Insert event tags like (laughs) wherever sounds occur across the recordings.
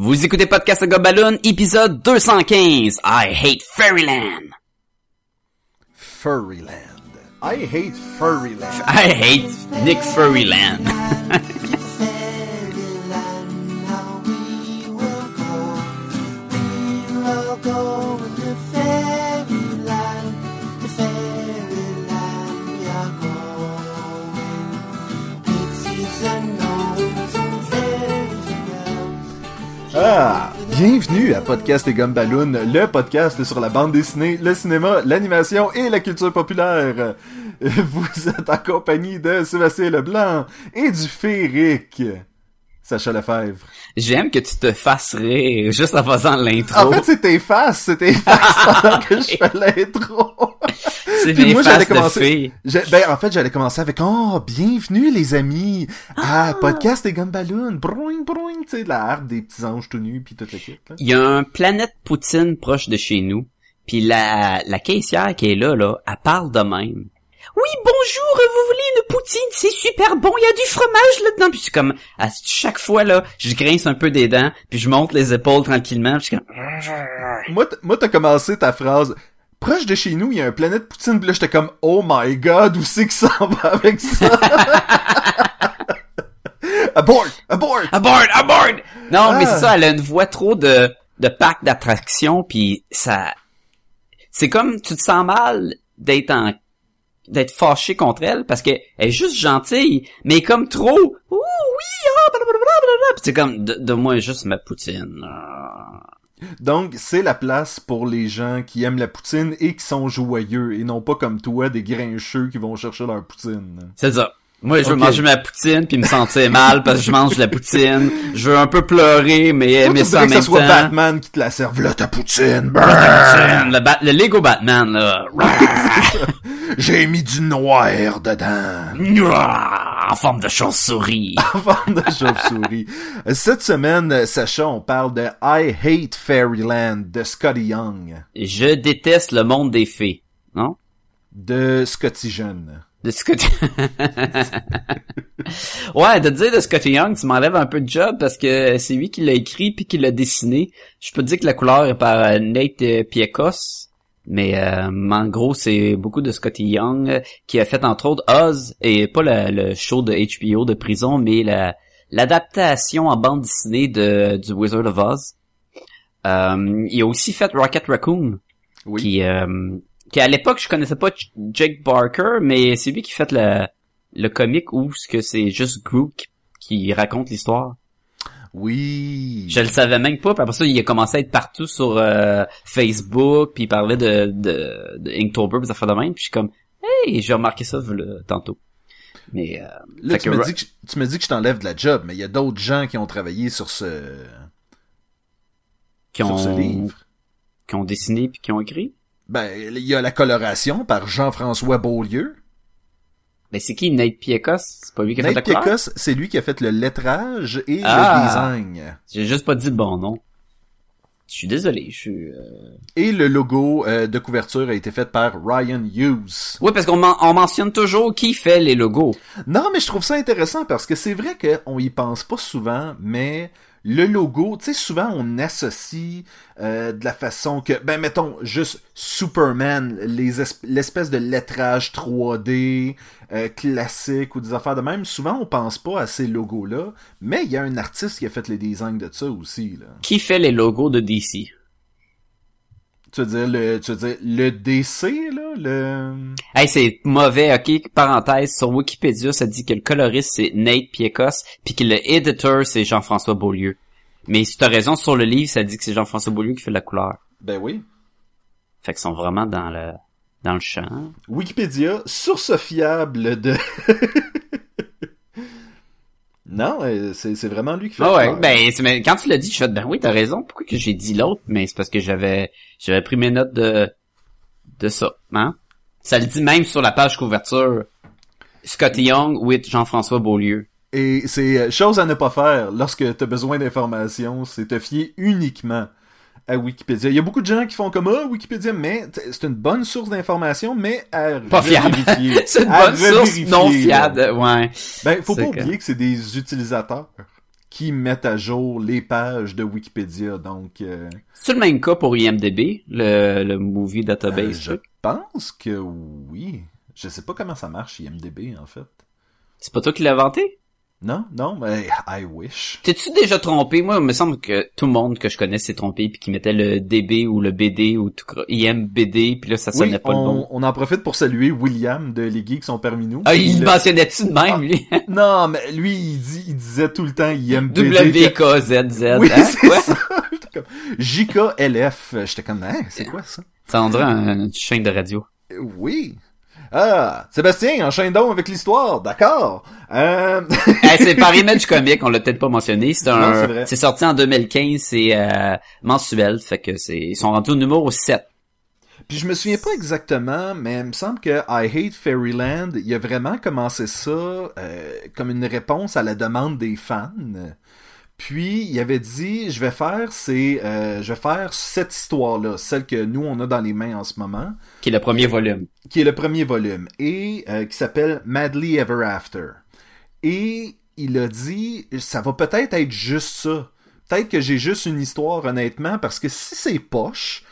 Vous écoutez Podcast Gobaloon, épisode 215. I hate Fairyland. Furryland. I hate Furryland. I hate Nick Furryland. (laughs) Ah, bienvenue à Podcast et Gumballoon, le podcast sur la bande dessinée, le cinéma, l'animation et la culture populaire. Vous êtes en compagnie de Sébastien Leblanc et du féerique Sacha Lefebvre. J'aime que tu te fasses rire juste en faisant l'intro. En fait, c'est tes faces, c'est tes faces (laughs) pendant que je fais l'intro. (laughs) c'est mes moi, faces j'allais de commencer-. Je- ben, en fait, j'allais commencer avec Oh, bienvenue les amis à Ah! Podcast et Gumballoon. Broing, broing, tu sais, de la harpe des petits anges tout nus puis toute l'équipe. Il y a un planète Poutine proche de chez nous, puis la, la caissière qui est là, là, elle parle de même. Oui, bonjour, vous voulez une poutine, c'est super bon, il y a du fromage là-dedans. Puis c'est comme, à chaque fois, là, je grince un peu des dents, puis je monte les épaules tranquillement, puis je suis comme... (laughs) Moi, moi, t'as commencé ta phrase. Proche de chez nous, il y a un planète Poutine. Puis là, j'étais comme, oh my god, où c'est que ça va avec ça? (laughs) abort! Abort! Abort, abort! Non, mais Ah. c'est ça, elle a une voix trop de, de pack d'attraction, puis ça... C'est comme, tu te sens mal d'être en d'être fâché contre elle parce que elle est juste gentille mais comme trop ouh oui ah, blablabla. C'est comme de, de moi juste ma poutine Ah. Donc, c'est la place pour les gens qui aiment la poutine et qui sont joyeux et non pas comme toi, des grincheux qui vont chercher leur poutine. c'est ça moi je veux manger ma poutine puis me sentir mal parce que je mange de la poutine je veux un peu pleurer mais Toi, aimer ça en voudrais que même ça soit Batman qui te la serve. Là, ta poutine! le, le Lego Batman là (laughs) J'ai mis du noir dedans. En forme de chauve-souris (laughs) en forme de chauve-souris. Cette semaine, Sacha, on parle de I Hate Fairyland de Scotty Young, je déteste le monde des fées non? De Scotty Jeune. De Scotty... (laughs) ouais, de dire de Scotty Young, tu m'enlèves un peu de job parce que c'est lui qui l'a écrit puis qui l'a dessiné. Je peux te dire que la couleur est par euh, Nate euh, Piekos, mais euh, en gros, c'est beaucoup de Scotty Young euh, qui a fait entre autres Oz et pas la- le show de HBO de prison, mais la l'adaptation en bande dessinée de du Wizard of Oz. Euh, il a aussi fait Rocket Raccoon Oui. qui euh, qui à l'époque je connaissais pas Jake Barker mais c'est lui qui fait le le comique où ce que c'est juste Groot qui, qui raconte l'histoire. Oui. Je le savais même pas, puis après ça il a commencé à être partout sur euh, Facebook, puis il parlait de de, de Inktober, ça fait de même, puis je suis comme hey, j'ai remarqué ça tantôt. Mais euh, Là, tu que me, dis que, je- tu me dis que je t'enlève de la job, mais il y a d'autres gens qui ont travaillé sur ce, qui ont sur ce livre. qui ont dessiné puis qui ont écrit? Ben, il y a la coloration par Jean-François Beaulieu. Mais c'est qui Nate Piekos? C'est pas lui qui a fait la Nate Piekos, c'est lui qui a fait le lettrage et Ah. le design. J'ai juste pas dit le bon nom. Je suis désolé, je suis. euh, Et le logo euh, de couverture a été fait par Ryan Hughes. Oui, parce qu'on on mentionne toujours qui fait les logos. Non, mais je trouve ça intéressant parce que c'est vrai qu'on y pense pas souvent, mais le logo, tu sais, souvent on associe euh, de la façon que, ben mettons, juste Superman, les es- l'espèce de lettrage 3D euh, classique ou des affaires de même, souvent on pense pas à ces logos-là, mais il y a un artiste qui a fait les designs de ça aussi. Qui fait les logos de DC? Tu veux dire le, tu veux dire le DC, là, le... Hey, c'est mauvais, ok? Parenthèse, sur Wikipédia, ça dit que le coloriste, c'est Nate Piekos, puis que le editor, c'est Jean-François Beaulieu. Mais si t'as raison, sur le livre, ça dit que c'est Jean-François Beaulieu qui fait la couleur. Ben oui. Fait qu'ils sont vraiment dans le dans le champ. Wikipédia, source fiable de... (laughs) non, euh, c'est c'est vraiment lui qui fait Ah ouais, le couleur. ben mais quand tu l'as dit, je fais ben oui, t'as raison. Pourquoi que j'ai dit l'autre? Mais c'est parce que j'avais j'avais pris mes notes de de ça, hein? Ça le dit même sur la page couverture. Scotty Young with Jean-François Beaulieu. Et c'est euh, chose à ne pas faire lorsque tu as besoin d'informations, c'est te fier uniquement à Wikipédia. Il y a beaucoup de gens qui font comme ah Wikipédia, mais c'est une bonne source d'information, mais à Pas fiable. (laughs) c'est une bonne source non fiable, ouais. Ben, faut pas que- oublier que c'est des utilisateurs qui mettent à jour les pages de Wikipédia. Donc, euh, C'est le même cas pour IMDB, le, le movie euh, database. je pense que oui. Je sais pas comment ça marche IMDB en fait. C'est pas toi qui l'as inventé? Non, non, mais I wish. T'es-tu déjà trompé? Moi, il me semble que tout le monde que je connais s'est trompé puis qui mettait le DB ou le BD ou tout IMBD puis là ça sonnait Oui, pas le on, bon. on en profite pour saluer William de Les Geeks sont parmi nous. Ah, il Le- mentionnait-tu de même, lui? Non, mais lui, il, dit, il disait tout le temps IMBD. WKZZ. Oui, hein? c'est Quoi? ça. (laughs) JKLF. J'étais comme, hein, c'est quoi ça? Ça on dirait un- une chaîne de radio. Euh, Oui. Ah, Sébastien, enchaîne donc avec l'histoire, d'accord? Euh... Eh, c'est par (laughs) Image Comic, on l'a peut-être pas mentionné. C'est un, c'est sorti en 2015, c'est euh, mensuel, fait que c'est, ils sont rendus au numéro 7. Puis je me souviens pas exactement, mais il me semble que I Hate Fairyland, il a vraiment commencé ça euh, comme une réponse à la demande des fans. Puis il avait dit, je vais faire c'est, euh, je vais faire cette histoire-là, celle que nous on a dans les mains en ce moment, qui est le premier volume. qui est le premier volume et euh, qui s'appelle Madly Ever After. Et il a dit, ça va peut-être être juste ça. Peut-être que j'ai juste une histoire honnêtement, parce que si c'est poche,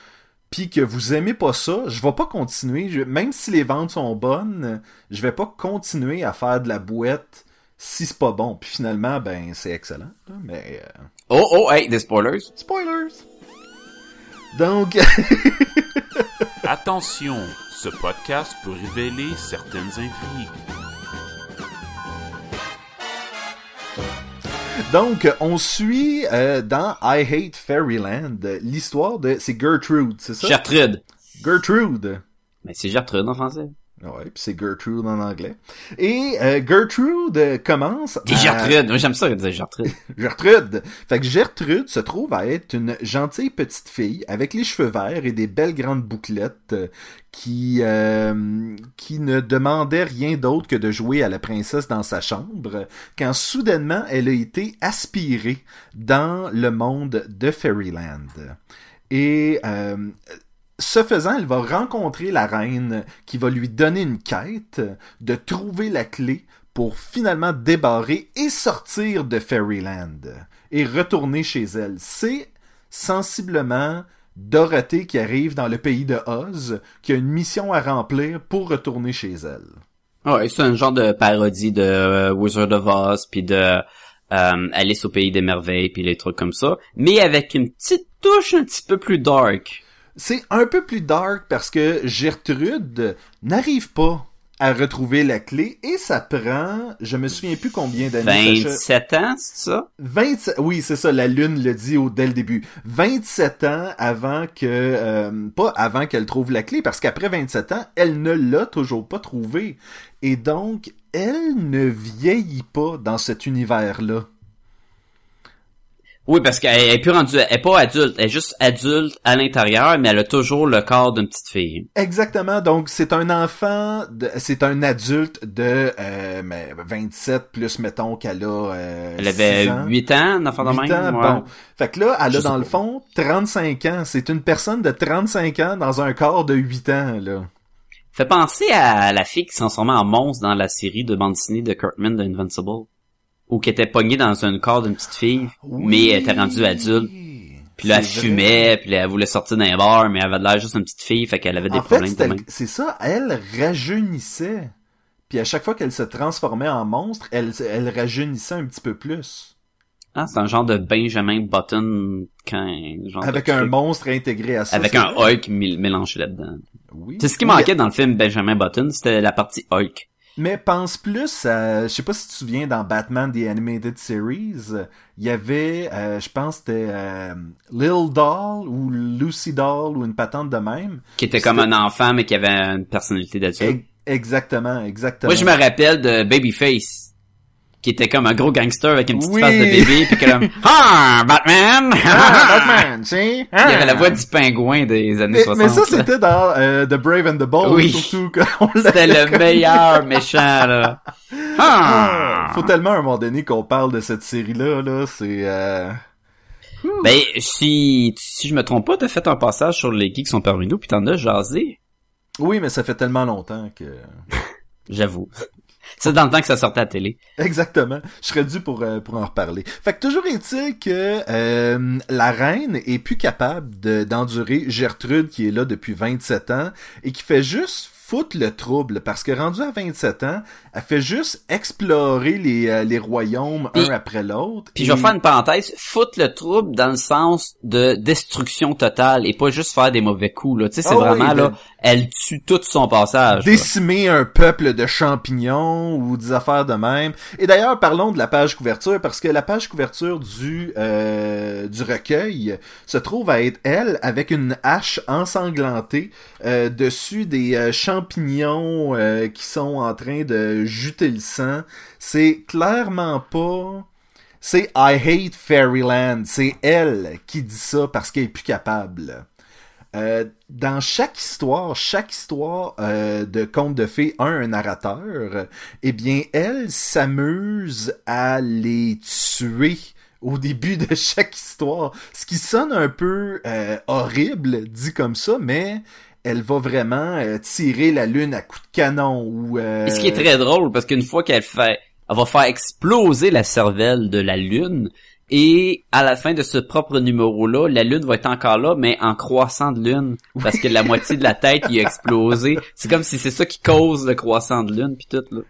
puis que vous aimez pas ça, je vais pas continuer. Je- même si les ventes sont bonnes, je vais pas continuer à faire de la bouette si c'est pas bon. Puis finalement, ben c'est excellent. Mais euh, Oh, oh, hey, des spoilers. spoilers. Donc, (laughs) Attention, ce podcast peut révéler certaines intrigues. donc on suit euh, dans I Hate Fairyland l'histoire de c'est Gertrude, c'est ça? Gertrude. Gertrude. Mais c'est Gertrude en français. Ouais, puis c'est Gertrude en anglais. Et euh, Gertrude commence à- Gertrude. Moi, j'aime ça dire Gertrude. (laughs) Gertrude. Fait que Gertrude se trouve à être une gentille petite fille avec les cheveux verts et des belles grandes bouclettes euh, qui euh, qui ne demandait rien d'autre que de jouer à la princesse dans sa chambre quand soudainement elle a été aspirée dans le monde de Fairyland. Et euh, ce faisant, elle va rencontrer la reine qui va lui donner une quête de trouver la clé pour finalement débarrer et sortir de Fairyland et retourner chez elle. C'est sensiblement Dorothée qui arrive dans le pays de Oz, qui a une mission à remplir pour retourner chez elle. Ouais, c'est un genre de parodie de euh, Wizard of Oz puis de euh, Alice au pays des merveilles puis les trucs comme ça, mais avec une petite touche un petit peu plus dark. C'est un peu plus dark parce que Gertrude n'arrive pas à retrouver la clé et ça prend, je me souviens plus combien d'années. Sacha. 27 ans, c'est ça? 27, oui, c'est ça, la lune le dit au, dès le début. 27 ans avant que, euh, pas avant qu'elle trouve la clé, parce qu'après 27 ans, elle ne l'a toujours pas trouvée. Et donc, elle ne vieillit pas dans cet univers-là. Oui, parce qu'elle est plus rendue, elle est pas adulte, elle est juste adulte à l'intérieur, mais elle a toujours le corps d'une petite fille. Exactement, donc c'est un enfant, de- c'est un adulte de euh, mais 27 plus, mettons qu'elle a euh, Elle avait 6 ans. 8 ans, un enfant de 8 même. ans, ouais. bon. Fait que là, elle Je a dans le fond 35 ans. C'est une personne de 35 ans dans un corps de 8 ans, là. Fait penser à la fille qui se transformait en monstre dans la série de bande dessinée de Kurtman de Invincible. Ou qui était pognée dans un corps d'une petite fille, mais elle était rendue adulte. Puis là, elle vrai. fumait, puis là, elle voulait sortir d'un bar, mais elle avait l'air juste une petite fille, fait qu'elle avait des En fait, problèmes c'était de c'est ça, elle rajeunissait. Puis à chaque fois qu'elle se transformait en monstre, elle, elle rajeunissait un petit peu plus. Ah, c'est un genre de Benjamin Button quand genre Avec un truc. monstre intégré à ça. avec un. Hulk mé- mélangé là-dedans. Oui. C'est ce qui Oui, manquait dans le film Benjamin Button, c'était la partie Hulk. Mais pense plus à, je sais pas si tu te souviens dans Batman The Animated Series, il y avait, euh, je pense c'était euh, Lil Doll ou Lucy Doll ou une patente de même. Qui était comme un enfant, mais qui avait une personnalité d'adulte. Exactement, exactement. Moi, je me rappelle de Babyface. Qui était comme un gros gangster avec une petite Oui. face de bébé, puis que comme (laughs) Ah, Batman! Ah, (laughs) Batman, tu sais. Il avait la voix du pingouin des années Mais, 60. mais ça, là. c'était dans euh, The Brave and the Bold, Oui. surtout (laughs) C'était le meilleur méchant, là. Ah! Faut tellement à un moment donné qu'on parle de cette série-là, là, c'est... Euh... Ben, si, si je me trompe pas, t'as fait un passage sur les geeks qui sont parmi nous, puis t'en as jasé. Oui, mais ça fait tellement longtemps que... J'avoue. C'est dans le temps que ça sortait à la télé. Exactement. Je serais dû pour, euh, pour en reparler. Fait que toujours est-il que euh, la reine est plus capable de- d'endurer Gertrude qui est là depuis 27 ans et qui fait juste foutre le trouble parce que rendue à 27 ans, elle fait juste explorer les, euh, les royaumes Puis- un après l'autre. Puis et- je vais faire une parenthèse, foutre le trouble dans le sens de destruction totale et pas juste faire des mauvais coups, là. Tu sais, c'est Ah vraiment, de- là, elle tue tout son passage. là. décimer un peuple de champignons ou des affaires de même. Et d'ailleurs, parlons de la page couverture parce que la page couverture du euh, du recueil se trouve à être elle avec une hache ensanglantée euh, dessus des euh, champignons euh, qui sont en train de juter le sang. C'est clairement pas c'est I hate Fairyland. C'est elle qui dit ça parce qu'elle est plus capable. Euh, dans chaque histoire, chaque histoire euh, de conte de fées a un narrateur. Eh bien, elle s'amuse à les tuer au début de (laughs) chaque histoire. Ce qui sonne un peu horrible, dit comme ça, mais elle va vraiment euh, tirer la lune à coups de canon ou. euh, Et ce qui est très drôle, parce qu'une fois qu'elle fait, elle va faire exploser la cervelle de la lune, et à la fin de ce propre numéro-là, la lune va être encore là, mais en croissant de lune, parce que la moitié de la tête y a explosé. C'est comme si c'est ça qui cause le croissant de lune, puis tout, là.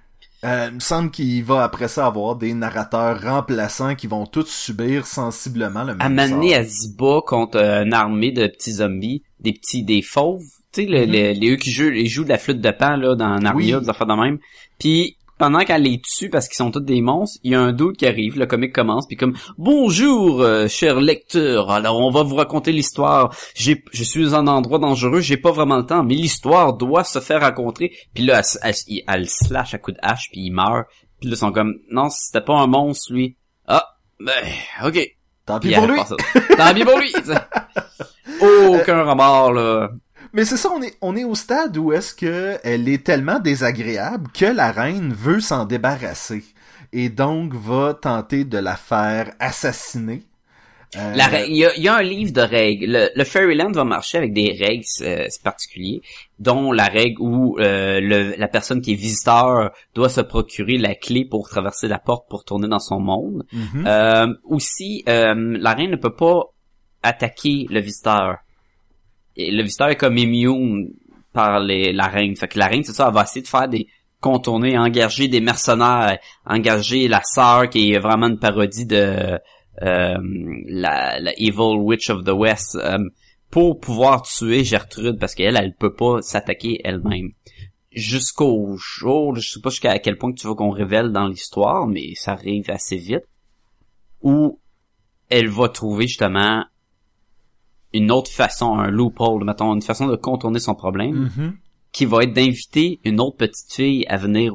Euh, il me semble qu'il va après ça avoir des narrateurs remplaçants qui vont tous subir sensiblement le même À Mané, sort. se bat contre euh, une armée de petits zombies, des petits, des fauves, tu sais, le- le- les eux qui jouent, ils jouent de la flûte de pan, là, dans Narnia, Oui. des affaires de même. Puis, pendant qu'elle les tue parce qu'ils sont tous des monstres, il y a un doute qui arrive, le comique commence, puis comme « Bonjour, euh, cher lecteur, alors on va vous raconter l'histoire. J'ai, je suis dans un endroit dangereux, j'ai pas vraiment le temps, mais l'histoire doit se faire raconter. » Puis là, elle, elle, elle le slash à coup de hache, puis il meurt. Puis là, ils sont comme « Non, c'était pas un monstre, lui. »« Ah, ben, ok. » Tant pis pour lui. Tant pis pour (laughs) lui. Aucun remords là. Mais c'est ça, on est, on est au stade où est-ce que elle est tellement désagréable que la reine veut s'en débarrasser. Et donc va tenter de la faire assassiner. Euh, La il y, a, il y a un livre de règles. Le, le Fairyland va marcher avec des règles euh, particuliers, dont la règle où euh, le, la personne qui est visiteur doit se procurer la clé pour traverser la porte pour tourner dans son monde. mhm. Euh, aussi, euh, la reine ne peut pas attaquer le visiteur. Et le visiteur est comme immune par les, la reine. Fait que la reine, c'est ça, elle va essayer de faire des contourner, engager des mercenaires, engager la sœur qui est vraiment une parodie de euh, la, la Evil Witch of the West euh, pour pouvoir tuer Gertrude parce qu'elle, elle peut pas s'attaquer elle-même. Jusqu'au jour, je sais pas jusqu'à quel point tu veux qu'on révèle dans l'histoire, mais ça arrive assez vite, où elle va trouver justement une autre façon, un loophole, mettons, une façon de contourner son problème, Mhm. qui va être d'inviter une autre petite fille à venir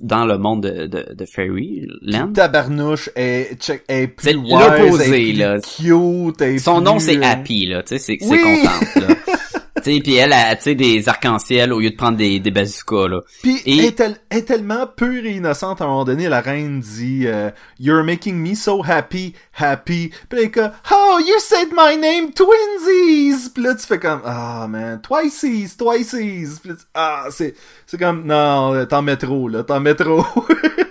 dans le monde de, de, de Fairyland. Tabarnouche est, check- est plus wise, est plus là. cute, est Son plus, nom c'est euh, Happy là, tu sais, c'est c'est Oui! contente là. (laughs) tu sais, puis elle a, tu des arcs-en-ciel au lieu de prendre des, des bazookas là. Puis Et- elle est, elle est tellement pure et innocente à un moment donné, la reine dit euh, You're making me so happy, happy. Puis comme Oh, you said my name, twinsies! Puis là tu fais comme Ah man, twiceies, twiceies. Puis là, tu- ah c'est c'est comme non, t'en mets trop là, t'en mets trop. (laughs)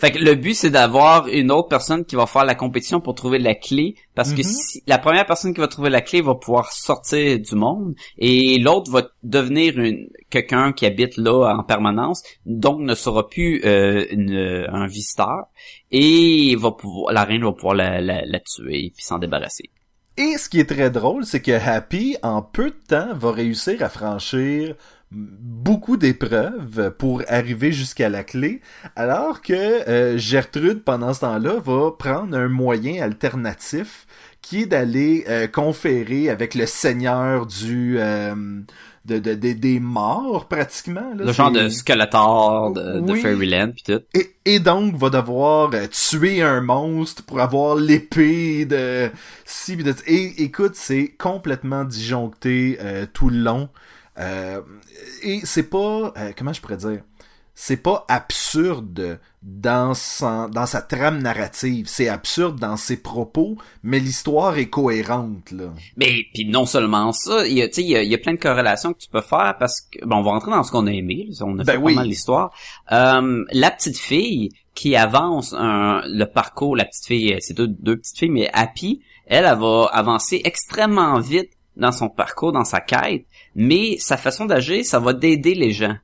Fait que le but c'est d'avoir une autre personne qui va faire la compétition pour trouver la clé parce que Mhm. si la première personne qui va trouver la clé va pouvoir sortir du monde et l'autre va devenir une quelqu'un qui habite là en permanence donc ne sera plus euh, une- un visiteur et va pouvoir la reine va pouvoir la, la, la tuer puis s'en débarrasser. Et ce qui est très drôle, c'est que Happy, en peu de temps, va réussir à franchir beaucoup d'épreuves pour arriver jusqu'à la clé, alors que euh, Gertrude, pendant ce temps-là, va prendre un moyen alternatif qui est d'aller euh, conférer avec le seigneur du euh, de, de- de- des morts pratiquement. Là, Le genre de Skeletor de, Oui. Fairyland puis tout. et, et donc va devoir euh, tuer un monstre pour avoir l'épée de si pis de- et écoute c'est complètement disjoncté euh, tout le long Euh, et c'est pas euh, comment je pourrais dire? C'est pas absurde dans son, dans sa trame narrative, c'est absurde dans ses propos, mais l'histoire est cohérente là. Mais puis non seulement ça, il y a tu sais il y a, y a plein de corrélations que tu peux faire parce que bon on va rentrer dans ce qu'on a aimé, là, on a Ben fait oui. l'histoire. Euh, la petite fille qui avance un- le parcours, la petite fille, c'est deux, deux petites filles, mais Happy, elle, elle va avancer extrêmement vite dans son parcours, dans sa quête, mais sa façon d'agir, ça va d'aider les gens.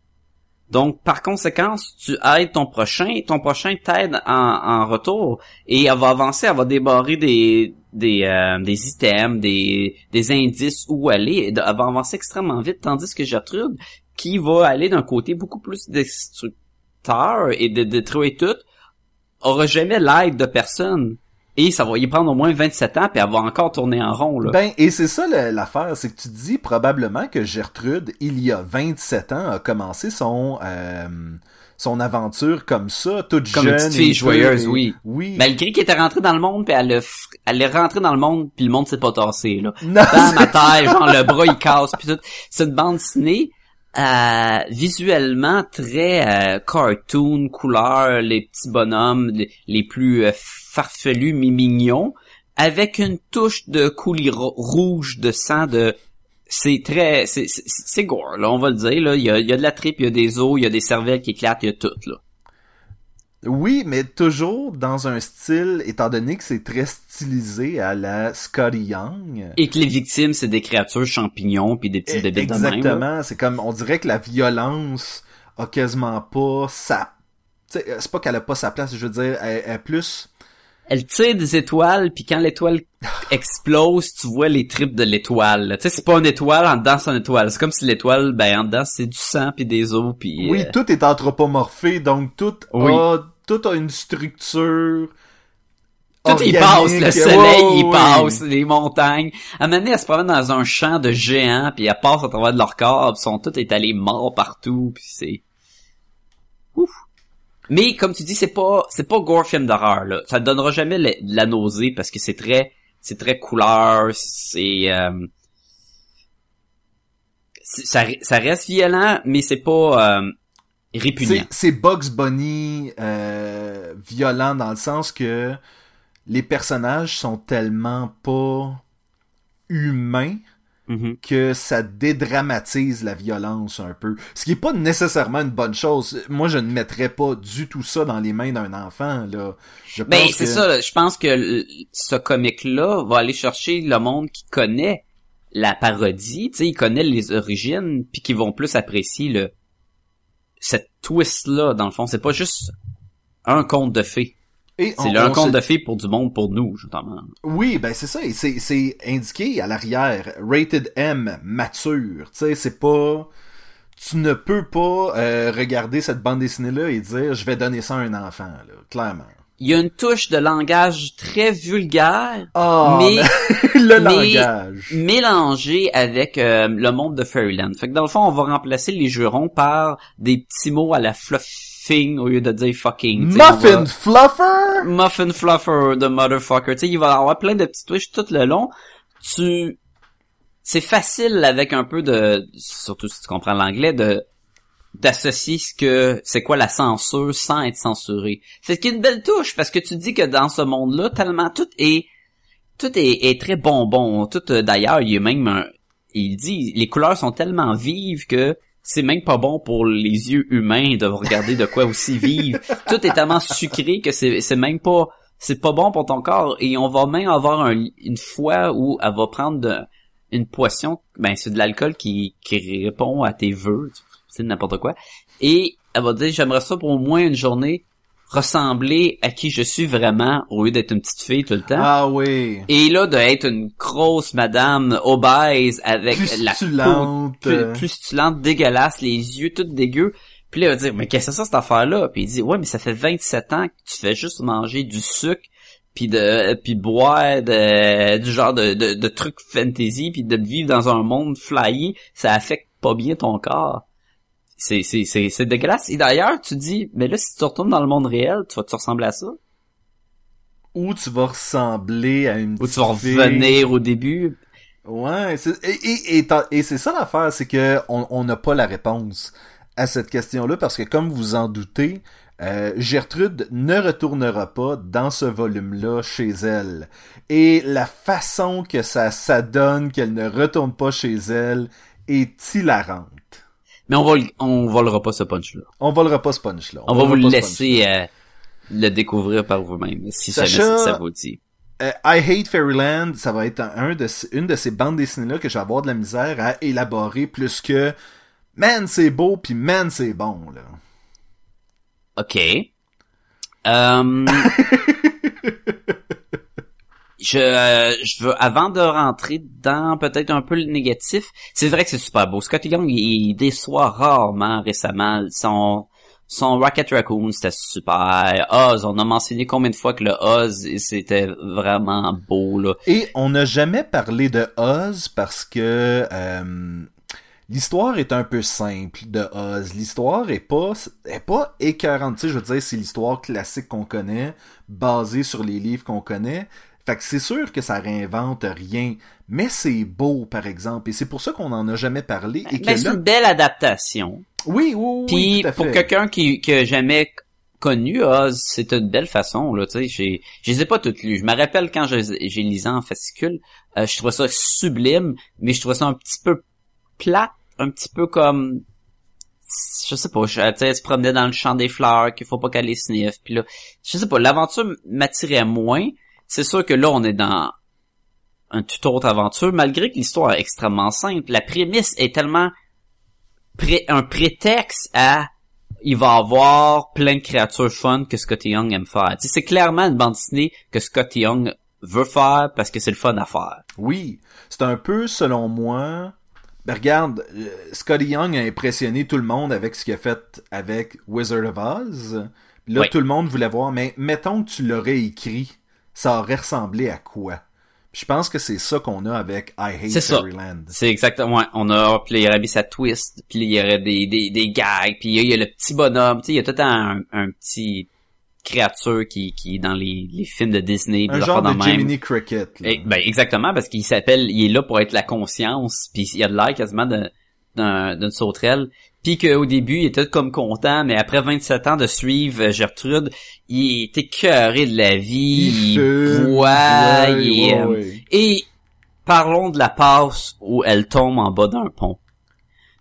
Donc, par conséquent, tu aides ton prochain, ton prochain t'aide en, en retour, et elle va avancer, elle va débarrer des des, euh, des items, des, des indices où aller, elle va avancer extrêmement vite, tandis que Gertrude, qui va aller d'un côté beaucoup plus destructeur et de détruire tout, aura jamais l'aide de personne. Et ça va y prendre au moins 27 ans, puis elle va encore tourner en rond, là. Ben, et c'est ça l'affaire, c'est que tu dis probablement que Gertrude, il y a 27 ans, a commencé son euh, son aventure comme ça, toute Comme une jeune. petite fille et joyeuse, oui. Oui. Malgré qu'elle était rentrée dans le monde, puis elle, a elle est rentrée dans le monde, puis le monde s'est pas tassé, là. Non, terre, genre le bras il casse, puis tout. C'est une bande dessinée euh, visuellement très euh, cartoon, couleur, les petits bonhommes, les, les plus euh, farfelus, mi mignons, avec une touche de coulis ro- rouge de sang de c'est très c'est gore là on va le dire là il y a, il y a de la tripe il y a des os il y a des cervelles qui éclatent il y a tout là Oui, mais toujours dans un style, étant donné que c'est très stylisé à la Scotty Young. et que les victimes c'est des créatures champignons puis des petits Eh, bébés. Exactement, c'est comme, on dirait que la violence a quasiment pas sa... c'est pas qu'elle a pas sa place, je veux dire, elle, elle est plus... elle tire des étoiles, puis quand l'étoile (laughs) explose, tu vois les tripes de l'étoile. Tu sais, c'est pas une étoile, en dedans c'est une étoile. C'est comme si l'étoile, ben en dedans c'est du sang puis des os puis. Oui, euh, tout est anthropomorphé, donc tout Oui. a, tout a une structure... tout y passe, le soleil ouais, y passe, les montagnes. À un moment donné, elle se promène dans un champ de géants, puis elle passe à travers de leur corps, puis ils sont tous étalés morts partout, puis c'est. Ouf. Mais comme tu dis, c'est pas c'est pas gore film d'horreur là. Ça te donnera jamais la, la nausée parce que c'est très c'est très couleur, c'est euh, ça ça reste violent, mais c'est pas euh, répugnant. C'est- C'est Bugs Bunny euh, violent dans le sens que les personnages sont tellement pas humains Mhm. que ça dédramatise la violence un peu. Ce qui est pas nécessairement une bonne chose. Moi, je ne mettrais pas du tout ça dans les mains d'un enfant, là. Je Ben c'est que- ça, là. je pense que ce comic-là va aller chercher le monde qui connaît la parodie, tu sais, il connaît les origines, puis qui vont plus apprécier le cette twist-là, dans le fond. C'est pas juste un conte de fées. Et C'est on- le conte de fées pour du monde, pour nous, justement. Oui, ben c'est ça, et c'est c'est indiqué à l'arrière, rated M, mature, tu sais, c'est pas... Tu ne peux pas euh, regarder cette bande dessinée-là et dire « je vais donner ça à un enfant », là, clairement. Il y a une touche de langage très vulgaire, Ah, mais (laughs) le mais- langage. mélangé avec euh, le monde de Fairyland. Fait que dans le fond, on va remplacer les jurons par des petits mots à la fluffing au lieu de dire fucking. Muffin va- Fluffer? Muffin Fluffer de Motherfucker. Tu sais, il va avoir plein de petits twists tout le long. Tu, c'est facile avec un peu de, surtout si tu comprends l'anglais, de d'associer ce que c'est quoi la censure sans être censuré. C'est ce qui est une belle touche parce que tu dis que dans ce monde-là, tellement tout est tout est, est très bonbon. Tout euh, d'ailleurs, il y a même un, il dit les couleurs sont tellement vives que c'est même pas bon pour les yeux humains de regarder de quoi aussi vivre. (laughs) Tout est tellement sucré que c'est c'est même pas c'est pas bon pour ton corps. Et on va même avoir un- une fois où elle va prendre de- une potion ben c'est de l'alcool qui qui répond à tes vœux, c'est n'importe quoi. Et elle va dire j'aimerais ça pour au moins une journée ressembler à qui je suis vraiment au lieu d'être une petite fille tout le temps. Ah oui. Et là, d'être une grosse madame obèse avec la peau Pustulante. dégueulasse, les yeux tout dégueux. Puis là, il va dire, mais qu'est-ce que c'est ça, cette affaire-là? Puis il dit, ouais, mais ça fait 27 ans que tu fais juste manger du sucre, puis de puis boire de, du genre de, de, de trucs fantasy, puis de vivre dans un monde flyé, ça affecte pas bien ton corps. C'est, c'est, c'est, c'est dégueulasse. Et d'ailleurs, tu dis, mais là, si tu retournes dans le monde réel, tu vas te ressembler à ça? Ou tu vas ressembler à une Ou tu vas revenir au début? Ouais, c'est- et, et, et, t'as- et c'est ça l'affaire, c'est que on n'a pas la réponse à cette question-là parce que, comme vous en doutez, euh, Gertrude ne retournera pas dans ce volume-là chez elle. Et la façon que ça, ça donne qu'elle ne retourne pas chez elle est hilarante. Mais on, va, on volera pas ce punch-là. On volera pas ce punch-là. On, va vous le laisser euh, le découvrir par vous-même, si Sacha, ça vous dit. Euh, I Hate Fairyland, ça va être un de, une de ces bandes dessinées-là que je vais avoir de la misère à élaborer plus que Man, c'est beau, puis man, c'est bon, là. OK. Euh... (laughs) (laughs) je, euh, je veux, avant de rentrer dans peut-être un peu le négatif, c'est vrai que c'est super beau. Scotty Young, il déçoit rarement récemment. Son, son Rocket Raccoon, c'était super. Oz, on a mentionné combien de fois que le Oz, c'était vraiment beau, là. Et on n'a jamais parlé de Oz parce que... Euh, L'histoire est un peu simple de Oz. L'histoire est pas est pas écœurante. Tu sais, je veux dire, c'est l'histoire classique qu'on connaît, basée sur les livres qu'on connaît. Fait que c'est sûr que ça réinvente rien, mais c'est beau, par exemple, et c'est pour ça qu'on en a jamais parlé. Et ben, c'est une belle adaptation. Oui, oui, oui. Puis pour quelqu'un qui, qui a jamais connu Oz, c'est une belle façon, là, tu sais, j'ai, je les ai pas toutes lues. Je me rappelle quand j'ai lisé en fascicule, euh, je trouvais ça sublime, mais je trouvais ça un petit peu plat, un petit peu comme je sais pas, tu sais, se promenait dans le champ des fleurs, qu'il faut pas qu'elle les sniffe, puis là, je sais pas, l'aventure m'attirait moins. C'est sûr que là, on est dans un tout autre aventure, malgré que l'histoire est extrêmement simple. La prémisse est tellement un prétexte à il va avoir plein de créatures fun que Scotty Young aime faire. c'est clairement une bande dessinée que Scotty Young veut faire parce que c'est le fun à faire. Oui, c'est un peu, selon moi, ben regarde, euh, Scotty Young a impressionné tout le monde avec ce qu'il a fait avec Wizard of Oz. Là, tout le monde voulait voir, mais mettons que tu l'aurais écrit, ça aurait ressemblé à quoi? Je pense que c'est ça qu'on a avec I Hate Fairyland. C'est exactement, ouais, on a, puis il y aurait sa twist, puis il y aurait des, des, des gags, puis il y a le petit bonhomme, tu sais, il y a tout un, un petit créature qui, qui est dans les, les films de Disney. Un genre de Jiminy Cricket. Et, ben exactement, parce qu'il s'appelle, il est là pour être la conscience, puis il a de l'air quasiment d'une sauterelle. Puis qu'au début, il était comme content, mais après 27 ans de suivre Gertrude, il était cœuré de la vie, il, boit, euh, et parlons de la passe où elle tombe en bas d'un pont.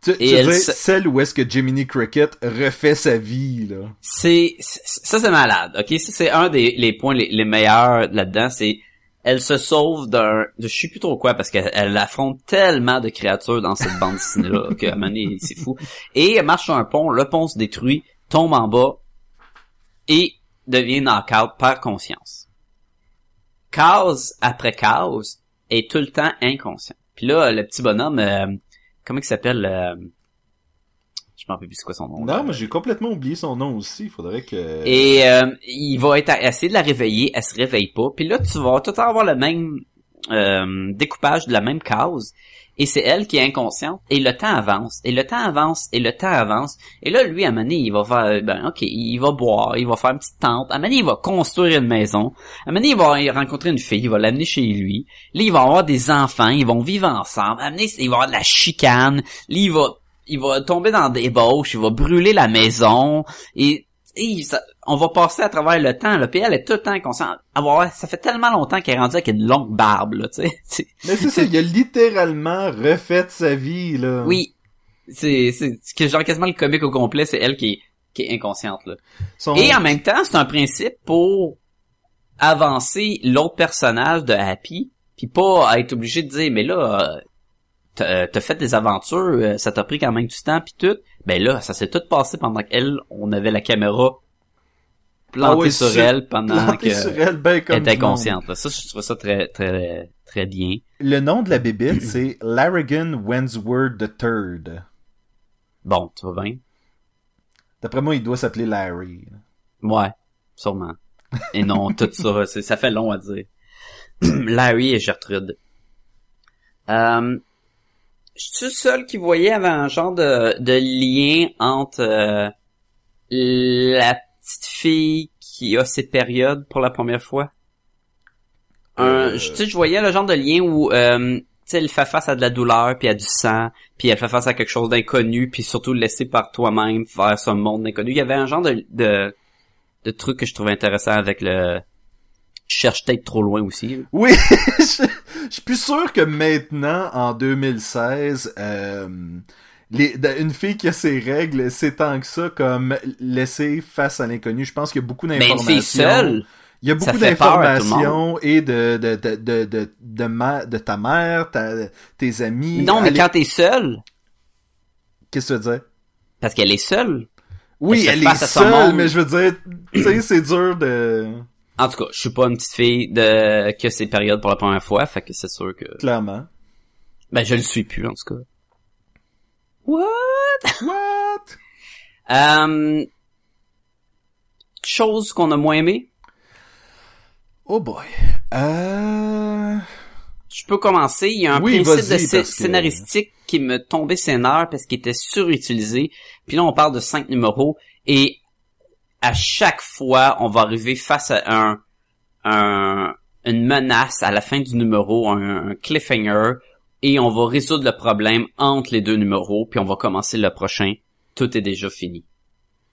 Tu, tu celle où est-ce que Jiminy Cricket refait sa vie, là? C'est, ça c'est malade, ok? Ça c'est un des les points les, meilleurs là-dedans, c'est elle se sauve d'un, de je sais plus trop quoi, parce qu'elle affronte tellement de créatures dans cette bande dessinée-là, (laughs) que à un c'est fou. Et elle marche sur un pont, le pont se détruit, tombe en bas, et devient knock-out par conscience. Cause après cause est tout le temps inconscient. Puis là, le petit bonhomme, euh, comment il s'appelle euh... je m'en rappelle plus c'est quoi son nom. Non, mais j'ai complètement oublié son nom aussi, il faudrait que Et euh, il va être essayer de la réveiller, elle se réveille pas. Puis là tu vas tout avoir le même euh, découpage de la même cause et c'est elle qui est inconsciente. Et le temps avance. Et le temps avance. Et le temps avance. Et là lui à un il va faire euh, ben ok il va boire. Il va faire une petite tente. À un il va construire une maison. À un il va rencontrer une fille. Il va l'amener chez lui. Là il va avoir des enfants. Ils vont vivre ensemble. À un il va avoir de la chicane. Là il va il va tomber dans des bauches il va brûler la maison et on va passer à travers le temps, là, puis elle est tout le temps consciente. Ah ça fait tellement longtemps qu'elle est rendue avec une longue barbe, là, tu sais. (laughs) Mais c'est ça, il a littéralement refait sa vie, là. Oui. C'est, c'est, genre quasiment le comique au complet, c'est elle qui est, qui est inconsciente, là. Et en même temps, c'est un principe pour avancer l'autre personnage de Happy, puis pas être obligé de dire, mais là, euh, t'as fait des aventures, euh, ça t'a pris quand même du temps puis tout. Ben là, ça s'est tout passé pendant qu'elle, on avait la caméra plantée ah sur elle pendant qu'elle ben était consciente. Ça, je trouve ça très, très, très bien. Le nom de la bébête, (clears throat) c'est Larrigan Wensworth III. Bon, tu vas bien? D'après moi, il doit s'appeler Larry. Ouais, sûrement. Et non, tout ça, ça fait long à dire. (clears throat) Larry et Gertrude. Euh, je suis le seul qui voyait avait un genre de, de lien entre euh, la petite fille qui a ses périodes pour la première fois. Un, euh... je, je voyais le genre de lien où euh, sais, elle fait face à de la douleur, puis à du sang, puis elle fait face à quelque chose d'inconnu, puis surtout laissé par toi-même vers ce monde inconnu. Il y avait un genre de, de, de truc que je trouvais intéressant avec le... Je cherche peut-être trop loin aussi. là. Oui, (laughs) je, suis plus sûr que maintenant, en 2016, euh, les, de- une fille qui a ses règles, c'est tant que ça comme laisser face à l'inconnu. Je pense qu'il y a beaucoup Mais d'informations. Il y a beaucoup d'informations et de de de de de de, ma- de ta mère, ta, tes amis. non, mais quand t'es seule, qu'est-ce que tu veux dire? Parce qu'elle est seule. Oui, Elle elle est seule, mais je veux dire, tu sais, c'est dur de En tout cas, je suis pas une petite fille de que ces périodes pour la première fois, fait que c'est sûr que clairement. ben je le suis plus en tout cas. What? What? Euh, (laughs) chose qu'on a moins aimé? Oh boy. Euh Je peux commencer. Il y a un Oui, principe de que- scénaristique qui me tombait nerfs parce qu'il était surutilisé. Puis là, on parle de cinq numéros et à chaque fois, on va arriver face à un, un une menace à la fin du numéro, un, cliffhanger, et on va résoudre le problème entre les deux numéros, puis on va commencer le prochain. Tout est déjà fini.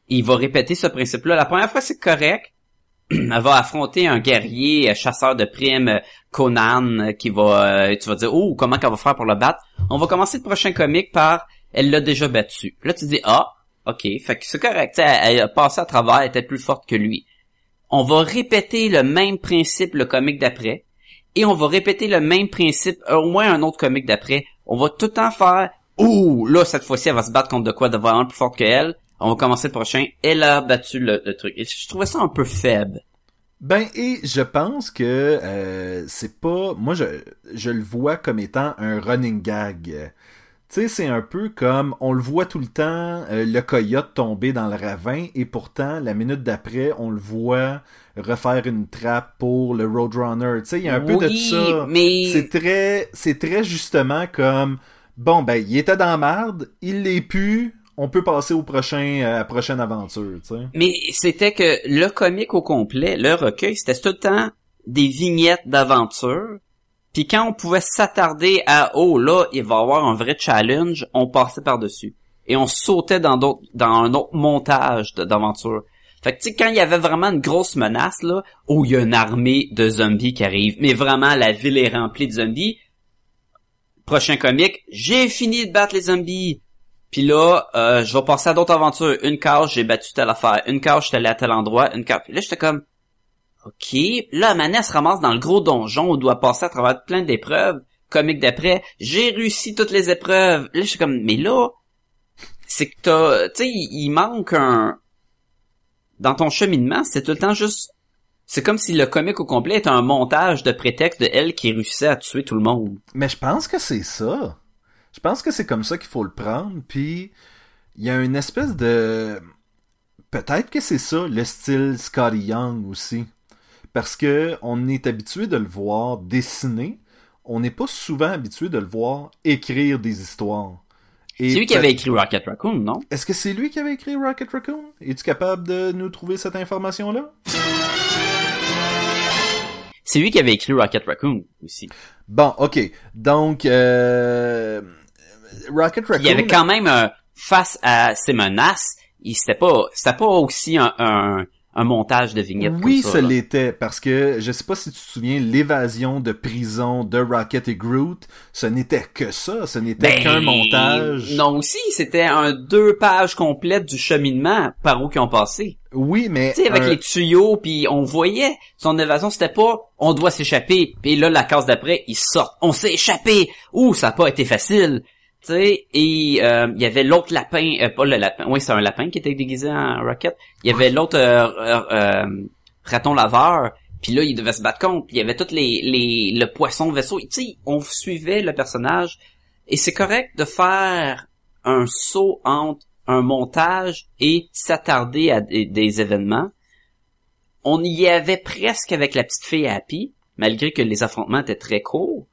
Il va répéter ce principe-là. La première fois, c'est correct. (clears throat) Elle va affronter un guerrier, chasseur de primes, Conan, qui va, euh, tu vas dire, oh, comment qu'elle va faire pour le battre? On va commencer le prochain comique par, elle l'a déjà battu. Là, tu dis, ah, ok, fait que c'est correct, tu sais, elle, a passé à travers, était plus forte que lui. On va répéter le même principe le comique d'après, et on va répéter le même principe, au moins un autre comique d'après. On va tout le temps faire, ouh, là, cette fois-ci, elle va se battre contre de quoi de vraiment plus forte qu'elle. On va commencer le prochain. Elle a battu le, le truc. Et je trouvais ça un peu faible. Ben et je pense que euh, c'est pas moi je je le vois comme étant un running gag. Tu sais c'est un peu comme on le voit tout le temps euh, le coyote tomber dans le ravin et pourtant la minute d'après on le voit refaire une trappe pour le Roadrunner. Tu sais il y a un peu de Oui, ça. mais C'est très c'est très justement comme bon ben il était dans la marde, il l'est plus, on peut passer au prochain à la prochaine aventure, tu sais. Mais c'était que le comique au complet, le recueil, c'était tout le temps des vignettes d'aventure. Puis quand on pouvait s'attarder à oh là, il va y avoir un vrai challenge, on passait par-dessus. Et on sautait dans d'autres dans un autre montage d'aventure. Fait que tu sais, quand il y avait vraiment une grosse menace, là, où il y a une armée de zombies qui arrive, mais vraiment la ville est remplie de zombies. Prochain comique, j'ai fini de battre les zombies. Puis là, euh, je vais passer à d'autres aventures. Une cage, j'ai battu telle affaire. Une cage, je suis allé à tel endroit. Une cage. Puis là, j'étais comme, OK. Là, Manet se ramasse dans le gros donjon où doit passer à travers plein d'épreuves. Comique d'après, j'ai réussi toutes les épreuves. Là, je suis comme, mais là, c'est que t'as, tu sais, il, il manque un, dans ton cheminement, c'est tout le temps juste, c'est comme si le comique au complet était un montage de prétexte de elle qui réussissait à tuer tout le monde. Mais je pense que c'est ça. Je pense que c'est comme ça qu'il faut le prendre. Puis il y a une espèce de peut-être que c'est ça le style Scotty Young aussi, parce que on est habitué de le voir dessiner. On n'est pas souvent habitué de le voir écrire des histoires. C'est lui qui avait écrit Rocket Raccoon, non? Est-ce que c'est lui qui avait écrit Rocket Raccoon? Es-tu capable de nous trouver cette information-là? C'est lui qui avait écrit Rocket Raccoon aussi. Bon, ok. Donc, euh... Rocket Raccoon... il y avait quand même euh, face à ces menaces, il c'était pas c'était pas aussi un, un, un montage de vignettes Oui, comme ça l'était, parce que je sais pas si tu te souviens, l'évasion de prison de Rocket et Groot, ce n'était que ça, ce n'était Ben, qu'un montage. Non aussi, c'était un deux pages complètes du cheminement par où qu'ils ont passé. Oui, mais Tu sais avec un- les tuyaux puis on voyait son évasion c'était pas on doit s'échapper puis là la case d'après ils sortent on s'est échappé ouh ça a pas été facile tu sais et euh, il y avait l'autre lapin euh, pas le lapin oui c'est un lapin qui était déguisé en rocket il y avait l'autre euh, euh, euh, raton laveur puis là il devait se battre contre puis il y avait toutes les les le poisson vaisseau tu sais on suivait le personnage et c'est correct de faire un saut entre un montage et s'attarder à des, des événements. On y avait presque avec la petite fille Happy, malgré que les affrontements étaient très courts.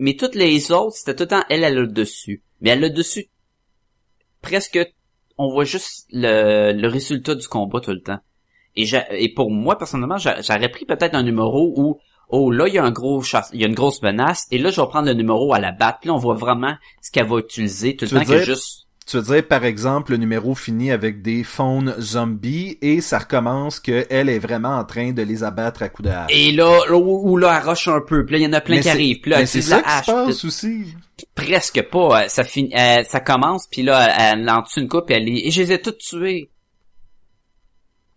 Mais toutes les autres, c'était tout le temps elle, elle a le dessus. Mais elle a le dessus. Presque, on voit juste le, le résultat du combat tout le temps. Et, et pour moi, personnellement, j'a- j'aurais pris peut-être un numéro où oh là il y a un gros chasse, il y a une grosse menace et là je vais prendre le numéro à la batte. Puis là on voit vraiment ce qu'elle va utiliser tout le Tu temps que juste Tu veux dire, par exemple, le numéro finit avec des faunes zombies et ça recommence que elle est vraiment en train de les abattre à coups de hache. et là où là elle rush un peu. Puis là il y en a plein Mais qui arrivent. Puis là mais elle c'est ça la qui se passe puis- aussi. presque pas. Euh, Ça finit, euh, ça commence puis là elle, elle en tue une coupe et elle les, et je les ai toutes tuées.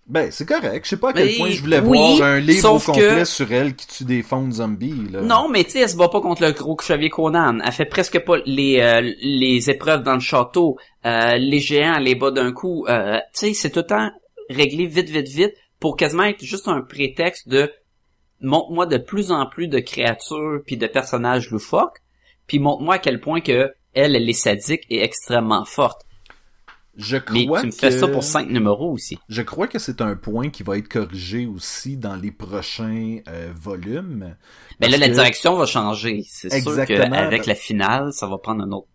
Ben, c'est correct. Je sais pas à quel Mais point je voulais oui, voir un livre au complet que- sur elle qui tue des faunes zombies, là. Non, mais tu sais, elle se bat pas contre le gros chevalier Conan. Elle fait presque pas les euh, les épreuves dans le château. Euh, les géants, elle les bat d'un coup. Euh, tu sais, c'est tout le temps réglé vite, vite, vite pour quasiment être juste un prétexte de montre-moi de plus en plus de créatures puis de personnages loufoques, puis montre-moi à quel point que elle, elle est sadique et extrêmement forte. Je Mais crois tu me que... fais ça pour cinq numéros aussi. Je crois que c'est un point qui va être corrigé aussi dans les prochains euh, volumes. Mais là, Parce la que direction va changer. C'est sûr Exactement. qu'avec la finale, ça va prendre un autre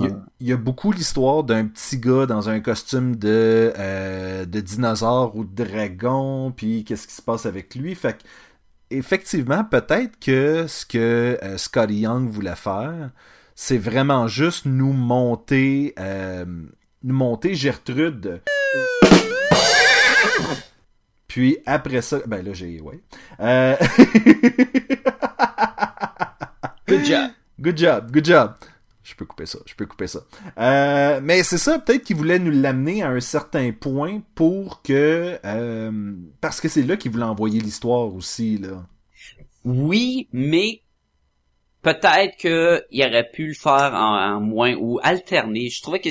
Il y, tournure. a, il y a beaucoup l'histoire d'un petit gars dans un costume de euh, de dinosaure ou de dragon, puis qu'est-ce qui se passe avec lui. Fait que, effectivement, peut-être que ce que euh, Scotty Young voulait faire, c'est vraiment juste nous monter, euh, monter Gertrude. Puis après ça, ben là j'ai, ouais. Euh... (laughs) Good job. Good job, good job. Je peux couper ça, je peux couper ça. Euh, mais c'est ça, peut-être qu'il voulait nous l'amener à un certain point pour que... euh, parce que c'est là qu'il voulait envoyer l'histoire aussi, là. Oui, mais peut-être que il aurait pu le faire en, en moins ou alterner. Je trouvais que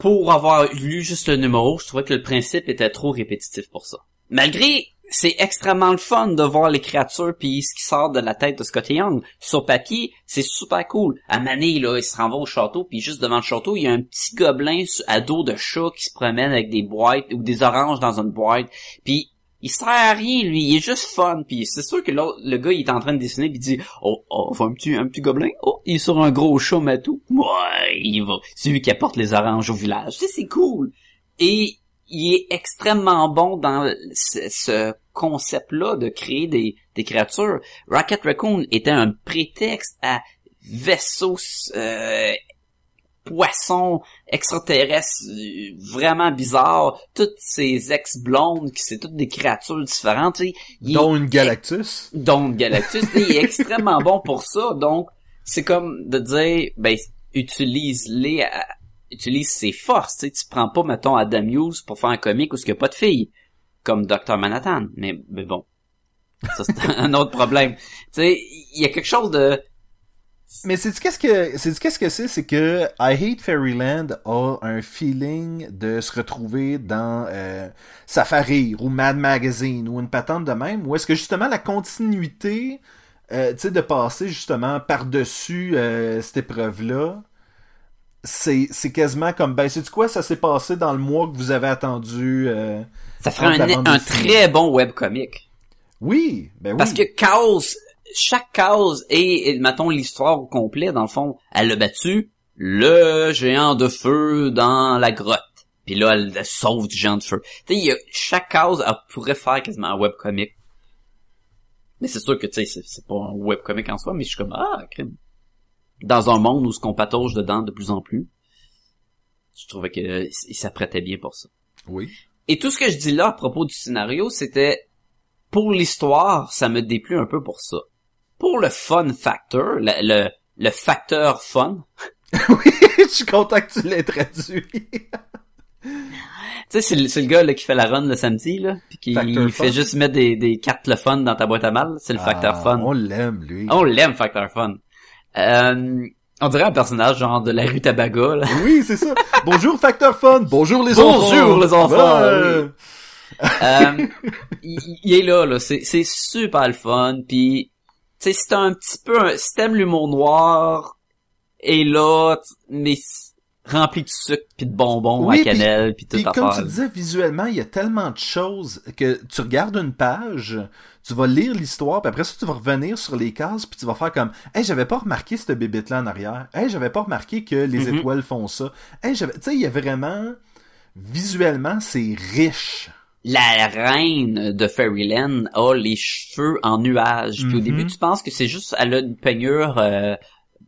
pour avoir lu juste le numéro, je trouvais que le principe était trop répétitif pour ça. Malgré, c'est extrêmement le fun de voir les créatures puis ce qui sort de la tête de Scotty Young. Sur papier, c'est super cool. À Mané, là, il se renvoie au château puis juste devant le château, il y a un petit gobelin à dos de chat qui se promène avec des boîtes ou des oranges dans une boîte. Puis il sert à rien, lui, il est juste fun. Puis c'est sûr que là, le gars, il est en train de dessiner, puis il dit, oh, oh, un petit, un petit gobelin. Oh, il est sur un gros chat matou. Ouais, il va. C'est lui qui apporte les oranges au village. C'est cool. Et il est extrêmement bon dans ce, ce concept-là de créer des, des créatures. Rocket Raccoon était un prétexte à vaisseaux euh, poissons extraterrestres euh, vraiment bizarres, toutes ces ex-blondes qui c'est toutes des créatures différentes, tu sais, il est- Dont une Galactus. dont Galactus, tu sais, il est extrêmement bon pour ça, donc c'est comme de dire, ben, utilise-les, à- utilise ses forces, tu sais, tu prends pas, mettons, Adam Hughes pour faire un comique où il n'y a pas de filles, comme Dr. Manhattan, mais, mais bon, ça c'est (laughs) un autre problème. Tu sais, il y a quelque chose de, Mais c'est qu'est-ce que c'est qu'est-ce que c'est? C'est que I Hate Fairyland a un feeling de se retrouver dans euh, Safari ou Mad Magazine ou une patente de même où est-ce que justement la continuité euh, tu sais de passer justement par-dessus euh, cette épreuve là c'est c'est quasiment comme ben c'est quoi ça s'est passé dans le mois que vous avez attendu euh, ça ferait un, très bon webcomic. Oui, ben oui. Parce que cause, chaque cause et, et, mettons l'histoire au complet, dans le fond, elle a battu le géant de feu dans la grotte. Puis là, elle, elle sauve du géant de feu. Tu sais, chaque cause, elle pourrait faire quasiment un webcomic. Mais c'est sûr que, tu sais, c'est- pas un webcomic en soi, mais je suis comme, ah, crime. Dans un monde où ce qu'on patauge dedans de plus en plus, je trouvais que euh, il s'apprêtait bien pour ça. oui. Et tout ce que je dis là à propos du scénario, c'était pour l'histoire, ça me déplut un peu pour ça. Pour le fun factor, le, le, le facteur fun, (laughs) oui, je suis content que tu l'aies traduit. tu sais, c'est le, c'est le gars là, qui fait la run le samedi, là, puis qui Facteur fait juste mettre des, des cartes le fun dans ta boîte à mal, c'est le facteur Ah, fun. On l'aime lui. On l'aime, facteur fun. Euh, on dirait un personnage genre de la rue Tabaga, là. (laughs) Oui, c'est ça. Bonjour Facteur Fun. Bonjour les Bonjour, enfants. les enfants, Ouais. Euh, il, il est là, là. C'est, c'est super le fun. Puis, sais, c'est un petit peu, un, si t'aimes l'humour noir, et là, mais rempli de sucre puis de bonbons Oui, à cannelle puis Puis tout comme affaire. tu disais, visuellement, il y a tellement de choses que tu regardes une page, tu vas lire l'histoire, puis après ça, tu vas revenir sur les cases, puis tu vas faire comme « Hey, j'avais pas remarqué cette bébête-là en arrière. Hey, j'avais pas remarqué que les Mhm. étoiles font ça. Hey, j'avais... » Tu sais, il y a vraiment... Visuellement, c'est riche. La reine de Fairyland a les cheveux en nuage. Puis au Mhm. début, tu penses que c'est juste, elle a une peignure, euh,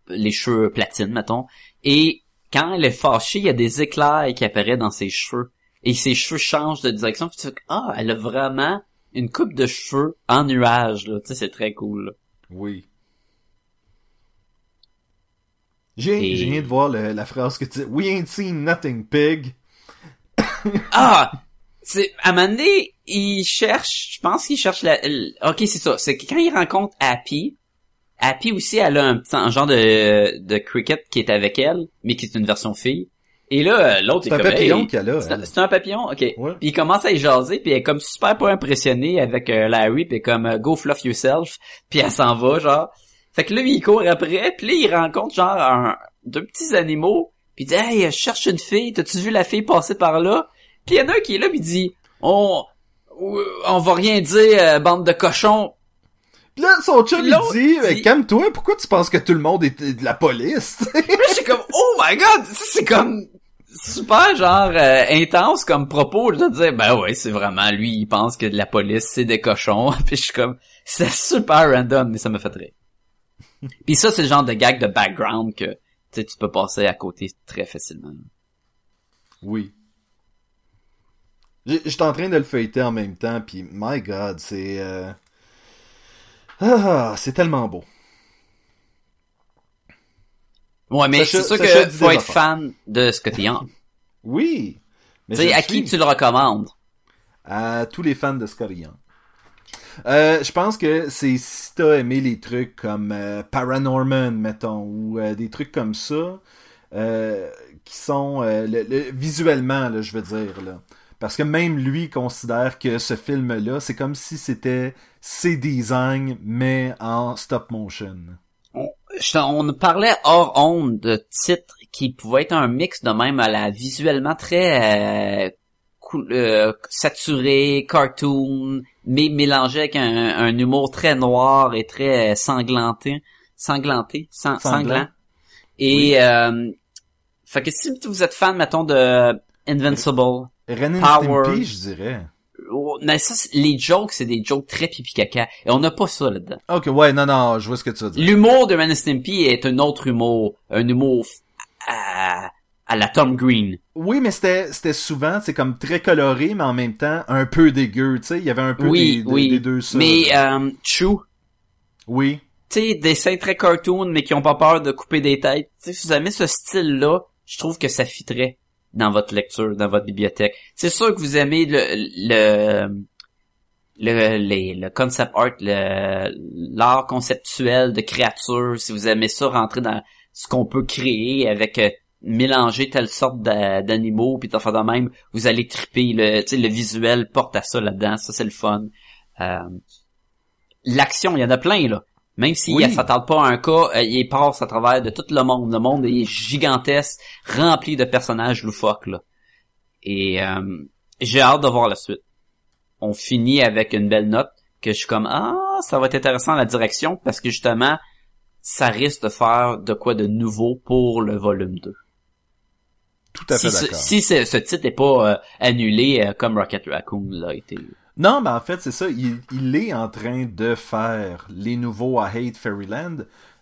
les cheveux platine, mettons. Et quand elle est fâchée, il y a des éclairs qui apparaissent dans ses cheveux. Et ses cheveux changent de direction. Puis tu fais, ah, elle a vraiment une coupe de cheveux en nuage, là. Tu sais, c'est très cool, là. Oui. J'ai Et- j'ai de voir le- la phrase que tu dis. We ain't seen nothing, pig. Ah! C'est, à un moment donné, il cherche, je pense qu'il cherche la, l- ok, c'est ça. C'est que quand il rencontre Happy, Happy aussi, elle a un petit, un genre de, de cricket qui est avec elle, mais qui est une version fille. Et là, euh, l'autre est, C'est un comme, papillon hey, qu'elle a. c'est un- elle. c'est un papillon, ok. Ouais. Puis il commence à y jaser, puis elle est comme super pas impressionnée avec euh, Larry, puis comme euh, go fluff yourself, puis elle s'en va genre. Fait que là il court après, puis là il rencontre genre un, deux petits animaux, puis il dit hey je cherche une fille, t'as-tu vu la fille passer par là? Puis il y en a un qui est là, puis il dit on on va rien dire euh, bande de cochons. Pis là, son chum, il dit, dit- calme-toi, pourquoi tu penses que tout le monde est de la police? (laughs) Puis j'étais comme oh my god, c'est comme super genre euh, intense comme propos de dire ben ouais c'est vraiment lui il pense que la police c'est des cochons (laughs) puis je suis comme c'est super random mais ça me fait rire (laughs) puis ça c'est le genre de gag de background que tu peux passer à côté très facilement oui. J'étais en train de le feuilleter en même temps, puis my god, c'est... euh, Ah, c'est tellement beau. ouais mais c'est sûr que faut être fan de Scotty Young (laughs) Oui. Mais tu sais à qui tu le recommandes? À tous les fans de Scotty Young. Euh, je pense que c'est si t'as aimé les trucs comme euh, Paranorman, mettons, ou euh, des trucs comme ça, euh, qui sont le- le- visuellement, là, je veux dire, là. Parce que même lui considère que ce film-là, c'est comme si c'était ses designs, mais en stop motion. Je- on parlait hors onde de titres qui pouvaient être un mix de même à la visuellement très euh, cool- euh, saturé, cartoon, mais mélangé avec un, un humour très noir et très sanglanté, sanglanté, sang- Sanglant. sanglant. Et euh, fait que si vous êtes fan, mettons de Invincible, Ren and Power. Stimpy, je dirais. oh, mais ça, les jokes, c'est des jokes très pipi caca, et on n'a pas ça là-dedans. Ok, ouais, non, non, je vois ce que tu veux dire. L'humour de Ren and Stimpy est un autre humour, un humour à, à la Tom Green. Oui, mais c'était c'était souvent, c'est comme très coloré, mais en même temps un peu dégueu, tu sais, il y avait un peu Oui, des, des- oui. des deux ça. Mais euh, True, Oui, tu sais, dessins très cartoon, mais qui ont pas peur de couper des têtes. Tu sais, si vous aimez ce style-là, je trouve que ça fitterait dans votre lecture, dans votre bibliothèque. C'est sûr que vous aimez le le le, les- le concept art, l'art conceptuel de créatures, si vous aimez ça, rentrer dans ce qu'on peut créer avec euh, mélanger telle sorte d'a- d'animaux puis faire de même, vous allez triper le, le visuel porte à ça là-dedans, ça c'est le fun. Euh, L'action, il y en a plein là. Même s'il Oui. ne s'attarde pas à un cas, euh, il passe à travers de tout le monde. Le monde est gigantesque, rempli de personnages loufoques là. Et euh, j'ai hâte de voir la suite. On finit avec une belle note que je suis comme ah ça va être intéressant la direction parce que justement ça risque de faire de quoi de nouveau pour le volume 2. tout à fait Si, ce, si ce, ce titre n'est pas euh, annulé euh, comme Rocket Raccoon l'a été. Non, mais en fait, c'est ça, il, il est en train de faire les nouveaux à Hate Fairyland.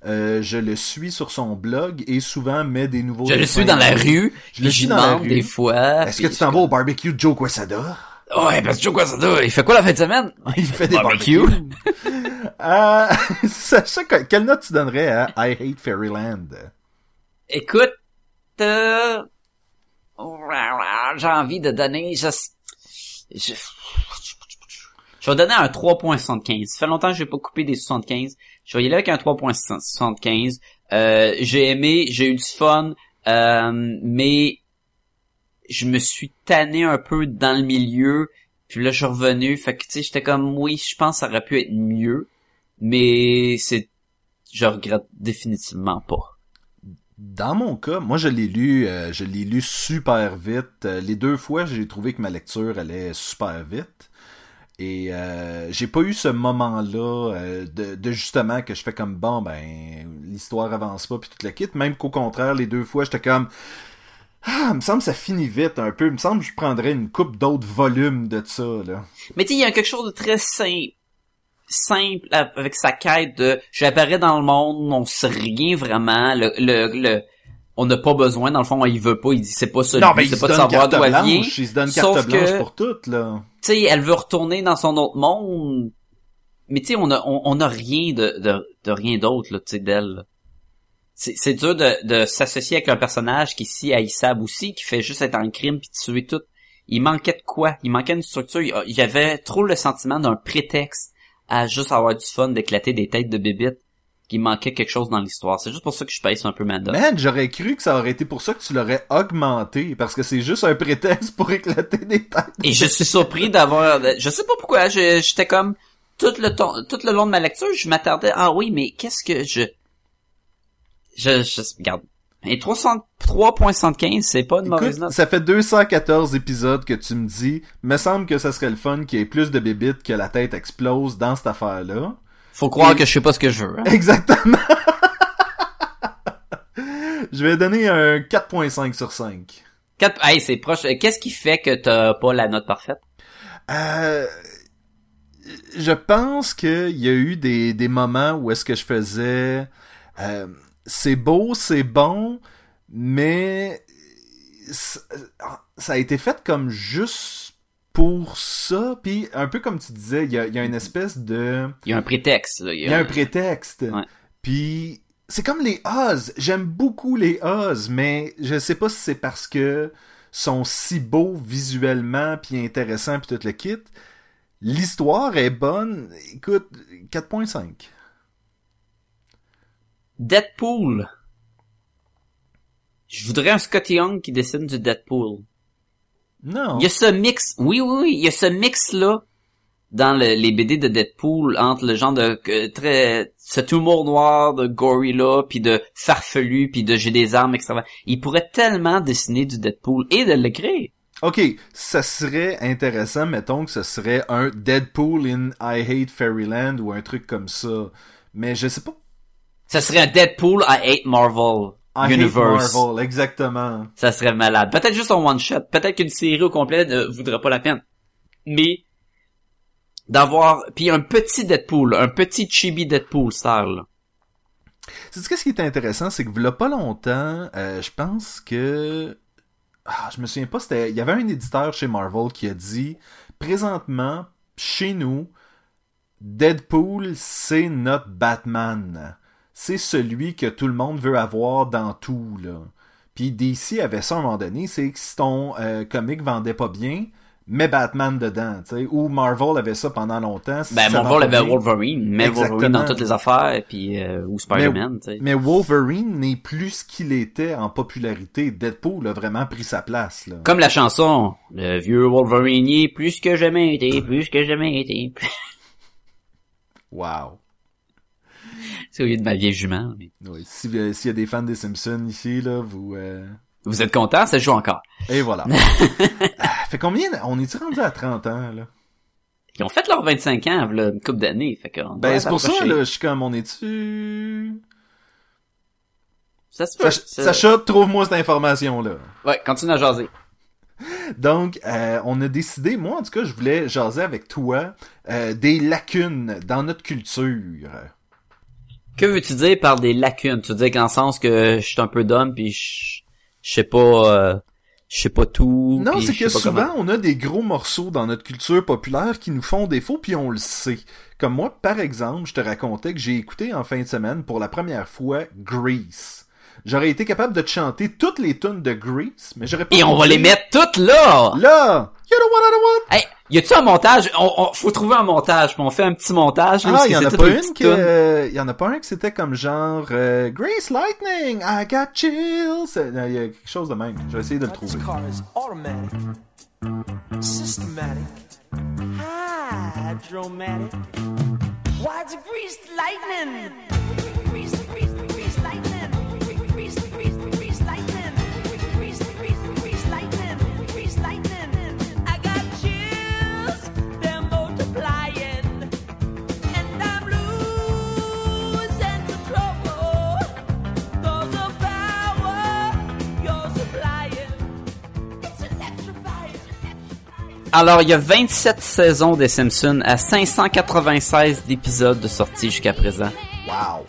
Euh, je le suis sur son blog et souvent met des nouveaux Je le suis dans la rue, Je le suis dans la rue. des fois. Est-ce que tu t'en vas au barbecue de Joe Quesada? Ouais, parce que Joe Quesada, il fait quoi la fin de semaine? (laughs) Il fait des Barbecue. barbecues. (laughs) euh, (laughs) Sacha, que- quelle note tu donnerais à I Hate Fairyland? Écoute, euh, j'ai envie de donner, je, je, je vais donner un 3.75. Ça fait longtemps que j'ai pas coupé des 75. Je vais y aller avec un 3.75. Euh, j'ai aimé, j'ai eu du fun, euh, mais je me suis tanné un peu dans le milieu. Puis là, je suis revenu. Fait que, tu sais, j'étais comme, oui, je pense que ça aurait pu être mieux. Mais c'est, je regrette définitivement pas. Dans mon cas, moi je l'ai lu, euh, je l'ai lu super vite. Euh, les deux fois, j'ai trouvé que ma lecture allait super vite. Et euh, j'ai pas eu ce moment-là euh, de, justement que je fais comme bon ben l'histoire avance pas puis toute la quitte. Même qu'au contraire, les deux fois, j'étais comme Ah, il me semble que ça finit vite un peu. Il me semble que je prendrais une coupe d'autres volumes de ça, là. Mais tu il y a quelque chose de très simple simple avec sa quête de j'apparais dans le monde, on sait rien vraiment, le, le, le on n'a pas besoin, dans le fond, il veut pas, il dit c'est pas ça, non, mais c'est pas de savoir d'où elle vient. Il se donne carte blanche pour tout, là. Tu sais, elle veut retourner dans son autre monde, mais tu sais, on a, on, a rien de, de, de rien d'autre, là, tu sais, d'elle. C'est dur de, de s'associer avec un personnage qui si haïssable aussi, qui fait juste être en crime puis tuer tout. Il manquait de quoi? Il manquait une structure. Il y avait trop le sentiment d'un prétexte à juste avoir du fun d'éclater des têtes de bébites qui manquait quelque chose dans l'histoire. C'est juste pour ça que je pèse un peu ma Man, j'aurais cru que ça aurait été pour ça que tu l'aurais augmenté, parce que c'est juste un prétexte pour éclater des têtes. Et je suis surpris d'avoir... Je sais pas pourquoi, j'étais comme... Tout le, tout le long de ma lecture, je m'attardais... Ah oui, mais qu'est-ce que je... Je... je regarde. Et 3.75, c'est pas une mauvaise note. Ça fait 214 épisodes que tu me dis, me semble que ça serait le fun qu'il y ait plus de bébites que la tête explose dans cette affaire-là. Faut croire que je sais pas ce que je veux. Hein. Exactement. (laughs) je vais donner un 4.5 sur 5. 4... Hey, c'est proche. Qu'est-ce qui fait que t'as pas la note parfaite? Euh... Je pense qu'il y a eu des, des moments où est-ce que je faisais... Euh c'est beau, c'est bon, mais ça a été fait comme juste pour ça, puis un peu comme tu disais, il y a, une espèce de... Il y a un prétexte. Il y a, un prétexte. Puis c'est comme les Oz. J'aime beaucoup les Oz, mais je sais pas si c'est parce que sont si beaux visuellement, puis intéressants, puis tout le kit. L'histoire est bonne. Écoute, 4.5. Deadpool. Je voudrais un Scott Young qui dessine du Deadpool. Non. Il y a ce mix, oui, oui, oui, il y a ce mix-là dans les BD de Deadpool entre le genre de très cet humour noir de gorilla puis de farfelu puis de j'ai des armes etc. Il pourrait tellement dessiner du Deadpool et de l'écrire. Ok, ça serait intéressant, mettons que ce serait un Deadpool in I Hate Fairyland ou un truc comme ça. Mais je sais pas ça serait un Deadpool à 8 Marvel I Universe. Hate Marvel, exactement. Ça serait malade. Peut-être juste un one shot. Peut-être qu'une série au complet ne voudrait pas la peine. Mais d'avoir puis un petit Deadpool, un petit chibi Deadpool star là. C'est ce qui est intéressant, c'est que il pas longtemps, euh, je pense que ah, je me souviens pas, c'était il y avait un éditeur chez Marvel qui a dit présentement chez nous Deadpool c'est notre Batman c'est celui que tout le monde veut avoir dans tout, là. Puis DC avait ça à un moment donné, c'est que si ton euh, comic vendait pas bien, mets Batman dedans, tu sais. Ou Marvel avait ça pendant longtemps. ben, Marvel avait Wolverine, mais Wolverine dans toutes les affaires, puis euh, ou Spider-Man, tu sais. Mais Wolverine n'est plus ce qu'il était en popularité. Deadpool a vraiment pris sa place, là. Comme la chanson, le vieux Wolverine est plus que jamais été, plus que jamais été. wow. (laughs) C'est au lieu de ma vieille jument. Oui, euh, s'il y a des fans des Simpsons ici, là, vous... Euh... Vous êtes contents? Ça joue encore. Et voilà. (laughs) Ah, fait combien... On est-tu rendu à 30 ans, là? Ils ont fait leurs 25 ans, là, une couple d'années. Fait que ben, c'est pour ça, là, je suis comme, on est-tu... Ça se fait. Sacha, trouve-moi cette information-là. Ouais, continue à jaser. Donc, euh, on a décidé, moi en tout cas, je voulais jaser avec toi euh, des lacunes dans notre culture. Que veux-tu dire par des lacunes? Tu veux dire qu'en sens que je suis un peu d'homme puis je, sais pas euh, je sais pas tout. Non, c'est que souvent on a des gros morceaux dans notre culture populaire qui nous font défaut puis on le sait. Comme moi, par exemple, je te racontais que j'ai écouté en fin de semaine pour la première fois Grease. J'aurais été capable de te chanter toutes les tunes de Grease, mais j'aurais pas. Et on va les mettre toutes là. Là. You know what I want? Hey, y a-tu un montage? On, Faut trouver un montage, puis on fait un petit montage. ah, il y en a pas une qui, il y en a pas un que c'était comme genre euh, Grace Lightning, I got chills. Il y a quelque chose de même. Je vais essayer de le trouver. Systematic, hydromatic. Why it's greased lightning? Alors, il y a 27 saisons des Simpsons à 596 d'épisodes de sortie jusqu'à présent. Wow.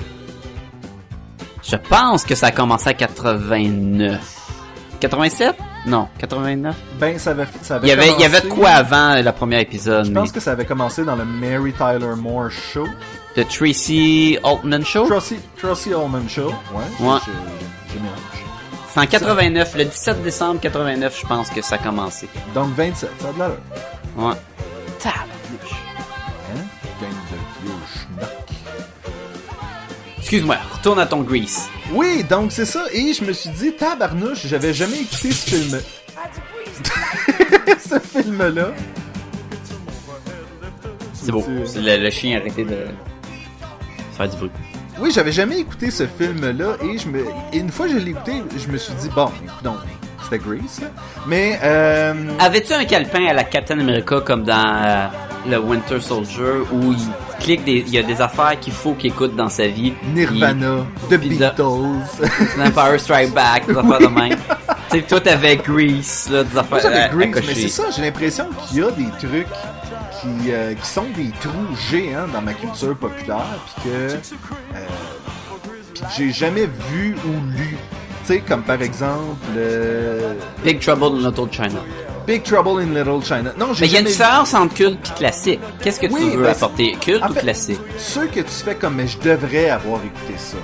Je pense que ça a commencé à 89. 87? Non, 89. Ben, ça avait, ça avait Il y avait, il y avait de quoi avant le premier épisode, Je mais... pense que ça avait commencé dans le Mary Tyler Moore Show. The Tracy Altman Show? Tracy, Tracy Ullman Show. Ouais. Ouais. Mélange. C'est en 89, le 17 décembre 89, je pense que ça a commencé. Donc 27, ça a de l'allure. Ouais. Tabarnouche. Hein? Gang de vieux schnock. Excuse-moi, retourne à ton Grease. Oui, donc c'est ça. Et je me suis dit, tabarnouche, j'avais jamais écouté ce film. (laughs) ce film-là. C'est beau. Le, le chien a arrêté de faire du bruit. Oui, j'avais jamais écouté ce film-là et je me, et une fois que je l'ai écouté, je me suis dit bon, donc c'était Grease, mais euh, Avais-tu un calepin à la Captain America comme dans euh, le Winter Soldier où il clique des, il y a des affaires qu'il faut qu'il écoute dans sa vie? Nirvana, The Puis de- Beatles. Il- Empire Strike Back, des affaires de même. (laughs) tu sais, toi t'avais Grease, là, des affaires Moi j'avais à- à Grease, mais c'est ça, j'ai l'impression qu'il y a des trucs qui, euh, qui sont des trous géants dans ma culture populaire, puis que, euh, puis que j'ai jamais vu ou lu. Tu sais, comme par exemple euh, Big Trouble in Little China. Big Trouble in Little China. Non, j'ai Mais il y a une vu. différence entre culte et classique. Qu'est-ce que tu Oui, veux ben, apporter? Culte en ou classique? Ceux que tu fais comme, mais je devrais avoir écouté ça.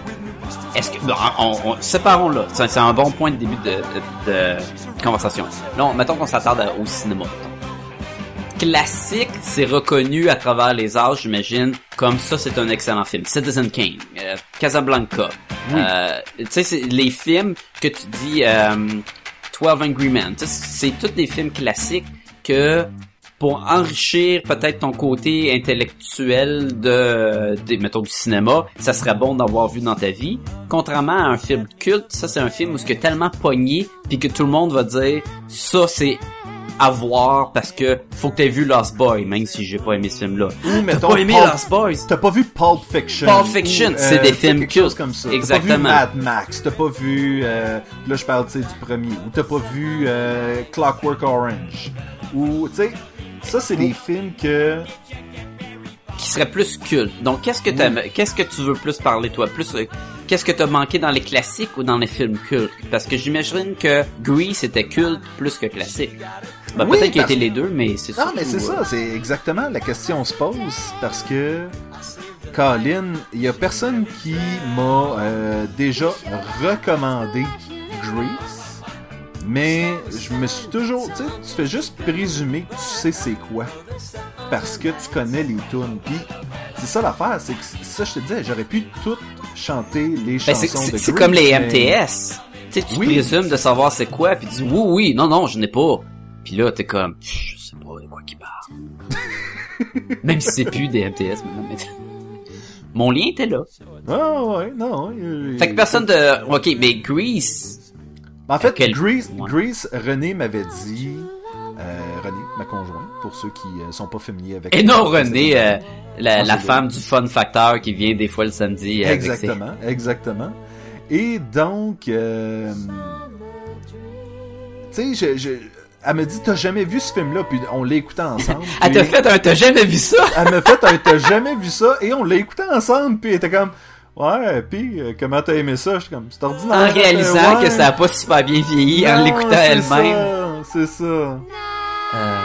Est-ce que, bon, on, on- séparons là. C'est c'est un bon point de début de, de- de conversation. Non, mettons qu'on s'attarde au cinéma. Classique, c'est reconnu à travers les âges, j'imagine, comme ça, c'est un excellent film. Citizen Kane, euh, Casablanca. Euh, tu sais, c'est les films que tu dis, euh, 12 Angry Men. C'est tous des films classiques que pour enrichir peut-être ton côté intellectuel de, de mettons du cinéma, ça serait bon d'avoir vu dans ta vie. Contrairement à un film culte, ça c'est un film où ce que tellement pogné puis que tout le monde va dire ça c'est à voir parce que faut que t'aies vu Lost Boy, même si j'ai pas aimé ce film-là. Ou T'as pas aimé Pulp- Lost Boys? T'as pas vu Pulp Fiction. Pulp Fiction, ou, c'est des films quelque chose cultes. comme ça. Exactement. T'as pas vu Mad Max, t'as pas vu, euh, là je parle tu sais, du premier, ou t'as pas vu euh, Clockwork Orange, ou tu sais, ça c'est des films que qui serait plus culte. Donc qu'est-ce que t'aimes- qu'est-ce que tu veux plus parler toi? Plus euh, qu'est-ce que t'as manqué dans les classiques ou dans les films cultes? Parce que j'imagine que Grease était culte plus que classique. Ben, Oui, peut-être qu'il a parce- été les deux, mais c'est Non, mais c'est surtout, euh, ça, c'est exactement la question se pose parce que Colin, il y a personne qui m'a euh, déjà recommandé Grease, mais je me suis toujours, tu sais, tu fais juste présumer que tu sais c'est quoi parce que tu connais les tunes. Puis c'est ça l'affaire, c'est que ça je te disais, j'aurais pu tout chanter les Ben, chansons c'est, de Grease. c'est comme les mais- MTS. Tu sais, tu présumes de savoir c'est quoi, puis tu dis oui, oui, non, non, je n'ai pas. Puis là, t'es comme, Pff, je sais pas de quoi qu'il parle. Même si c'est plus des MTS mais- Mon lien était là. Ah ouais, non. euh, Fait que personne de... Ok, mais Grease... En fait, Quel- Grease, Ouais. Grease, René m'avait dit, euh, René, ma conjointe, pour ceux qui euh, sont pas familiers avec. Et non René, euh, la, femme du fun facteur qui vient des fois le samedi. ses- Exactement, exactement. Et donc, tu sais, je, je, elle me dit, t'as jamais vu ce film-là, puis on l'a écouté ensemble. (laughs) Elle t'a fait un... T'as jamais vu ça? (laughs) Elle m'a fait, un, t'as jamais vu ça, et on l'a écouté ensemble, puis elle était comme, ouais, puis euh, comment t'as aimé ça? J'étais comme, c'est ordinaire. En réalisant Ouais. que ça a pas super bien vieilli, en l'écoutant c'est elle-même. ça, C'est ça. Euh,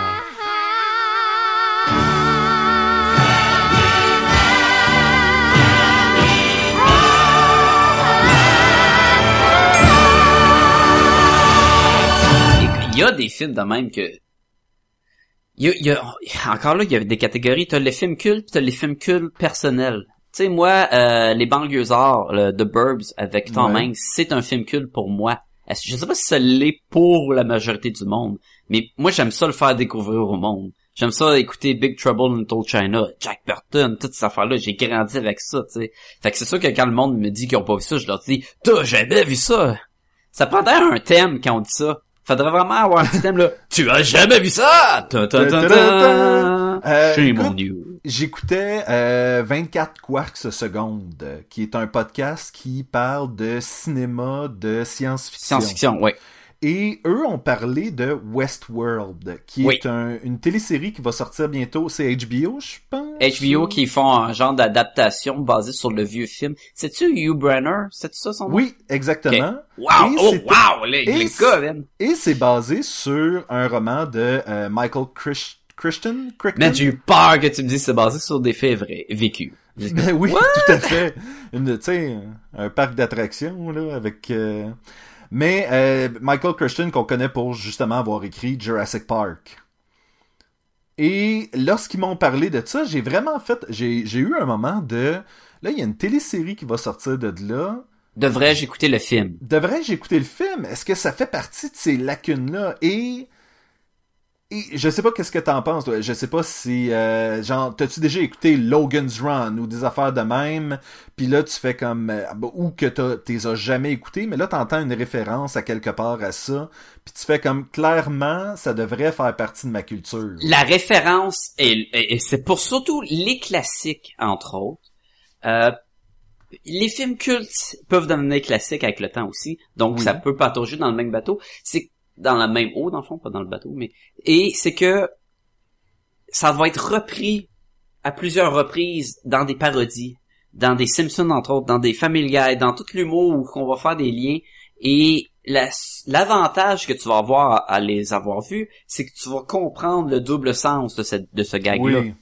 y a des films de même que... Il y a, il y a- encore là, il y a des catégories. T'as les films cultes, t'as les films cultes personnels. Tu sais, moi, euh, Les Banlieusards, le The Burbs, avec Tom Ouais. Hanks, c'est un film culte pour moi. Je sais pas si ça l'est pour la majorité du monde, mais moi, j'aime ça le faire découvrir au monde. J'aime ça écouter Big Trouble in Little China, Jack Burton, toutes ces affaires-là. J'ai grandi avec ça, tu sais. Fait que c'est sûr que quand le monde me dit qu'ils ont pas vu ça, je leur dis, t'as jamais vu ça? Ça prendrait un thème quand on dit ça. Faudrait vraiment avoir un thème là. (laughs) tu as jamais vu ça? Euh. J'écoutais euh, 24 Quarks secondes, qui est un podcast qui parle de cinéma de science-fiction. Science-fiction, ouais. Et eux ont parlé de Westworld, qui Oui. est un- une télésérie qui va sortir bientôt. C'est HBO, je pense? HBO qui font un genre d'adaptation basée sur le vieux film. C'est-tu Hugh Brenner? C'est ça son nom? Oui, exactement. Wow! Et Oh, wow! Les, et gars. Et c'est basé sur un roman de euh, Michael Chris- Christian? Crichton? Man, j'ai eu peur que tu me dises que c'est basé sur des faits vrais, vécus. (laughs) Ben oui, tout à fait. Tu sais, un parc d'attractions, là, avec... euh, Mais euh, Michael Christian, qu'on connaît pour justement avoir écrit Jurassic Park. Et lorsqu'ils m'ont parlé de ça, j'ai vraiment fait... J'ai j'ai eu un moment de... Là, il y a une télésérie qui va sortir de là. Devrais-je écouter le film? Devrais-je écouter le film? Est-ce que ça fait partie de ces lacunes-là? Et... Et je sais pas qu'est-ce que t'en penses, toi. Je sais pas si, euh, genre, t'as-tu déjà écouté Logan's Run ou des affaires de même, puis là tu fais comme, euh, ou que t'as, t'es as jamais écouté, mais là t'entends une référence à quelque part à ça, puis tu fais comme, clairement, ça devrait faire partie de ma culture. La référence, et, et- et c'est pour surtout les classiques, entre autres. Euh, les films cultes peuvent devenir classiques avec le temps aussi, donc Oui. ça peut patauger dans le même bateau. C'est dans la même eau, dans le fond, pas dans le bateau, mais... Et c'est que ça va être repris à plusieurs reprises dans des parodies, dans des Simpsons, entre autres, dans des Family Guy, dans tout l'humour où on va faire des liens. Et la- l'avantage que tu vas avoir à, les avoir vus, c'est que tu vas comprendre le double sens de, cette, de ce gag-là. Oui.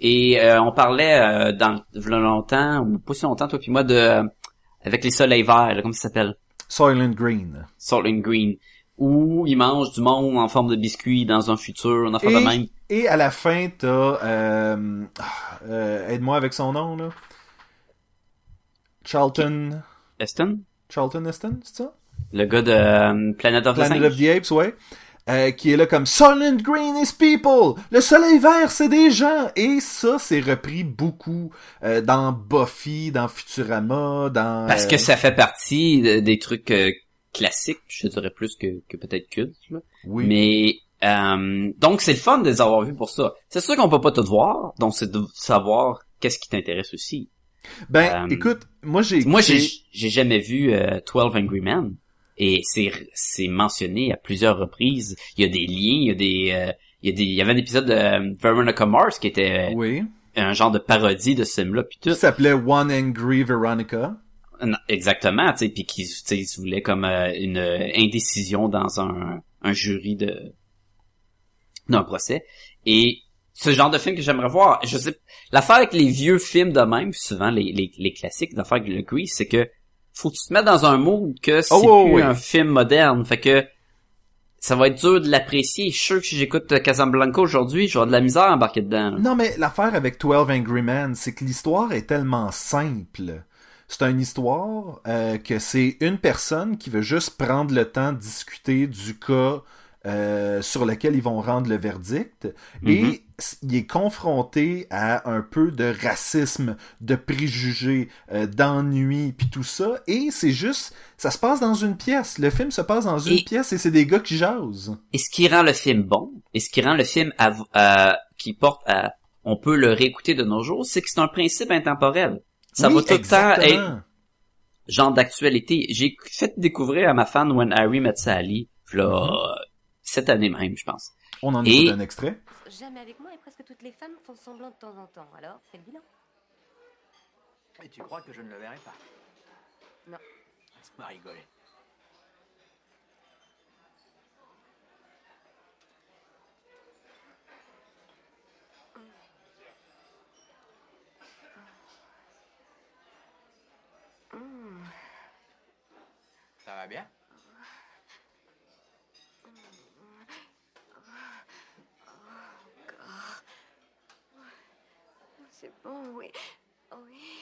Et euh, on parlait euh, dans longtemps, ou pas si longtemps, toi puis moi, de euh, avec les soleils verts, là, comment ça s'appelle? Soylent Green. Soylent Green. Où ils mangent du monde en forme de biscuit dans un futur, on a fait de Et- même. Et à la fin, t'as, euh, ah, euh, aide-moi avec son nom, là. Charlton, Eston? Charlton Heston, c'est ça? Le gars de euh, Planet of the Planet Singe? of the Apes, ouais. Euh, qui est là comme Silent Green is people, le soleil vert c'est des gens et ça c'est repris beaucoup euh, dans Buffy, dans Futurama, dans Parce euh, que ça fait partie de- des trucs classiques, je dirais plus que, que peut-être cultes. là. oui. Mais euh, donc c'est le fun de les avoir vus pour ça. C'est sûr qu'on peut pas tout voir, donc c'est de savoir qu'est-ce qui t'intéresse aussi. ben euh, écoute, moi j'ai Moi, j'ai j'ai jamais vu euh, 12 Angry Men et c'est c'est mentionné à plusieurs reprises. Il y a des liens, il y a des euh, il y a des il y avait un épisode de euh, Veronica Mars qui était oui, un genre de parodie de ce film-là puis tout. qui s'appelait One Angry Veronica. Exactement, tu sais, puis qui tu sais, ils se voulaient comme euh, une euh, indécision dans un un jury de d'un procès et ce genre de film que j'aimerais voir, je sais l'affaire avec les vieux films de même, souvent les les, les classiques, l'affaire avec le Grease, c'est que faut que tu te mettes dans un mood que c'est Oh, plus ouais. un film moderne, fait que ça va être dur de l'apprécier. Je suis sûr que si j'écoute euh, Casablanca aujourd'hui, j'aurai de la misère à embarquer dedans. Non, mais l'affaire avec 12 Angry Men, c'est que l'histoire est tellement simple. C'est une histoire euh, que c'est une personne qui veut juste prendre le temps de discuter du cas euh, sur lequel ils vont rendre le verdict. Et s- il est confronté à un peu de racisme, de préjugés, euh, d'ennui, puis tout ça. Et c'est juste, ça se passe dans une pièce. Le film se passe dans une Et- pièce et c'est des gars qui jasent. Et ce qui rend le film bon, et ce qui rend le film euh, qui porte à, on peut le réécouter de nos jours, c'est que c'est un principe intemporel. Ça Oui, va tout le temps être genre d'actualité. J'ai fait découvrir à ma fan When Harry Met Sally, là, Mhm. cette année même, je pense. On en Et- écoute un extrait? Jamais avec moi et presque toutes les femmes font semblant de temps en temps. Alors, fais le bilan. Et tu crois que je ne le verrai pas? Non. Laisse-moi rigoler. Ça va bien? C'est bon, oui. Oui.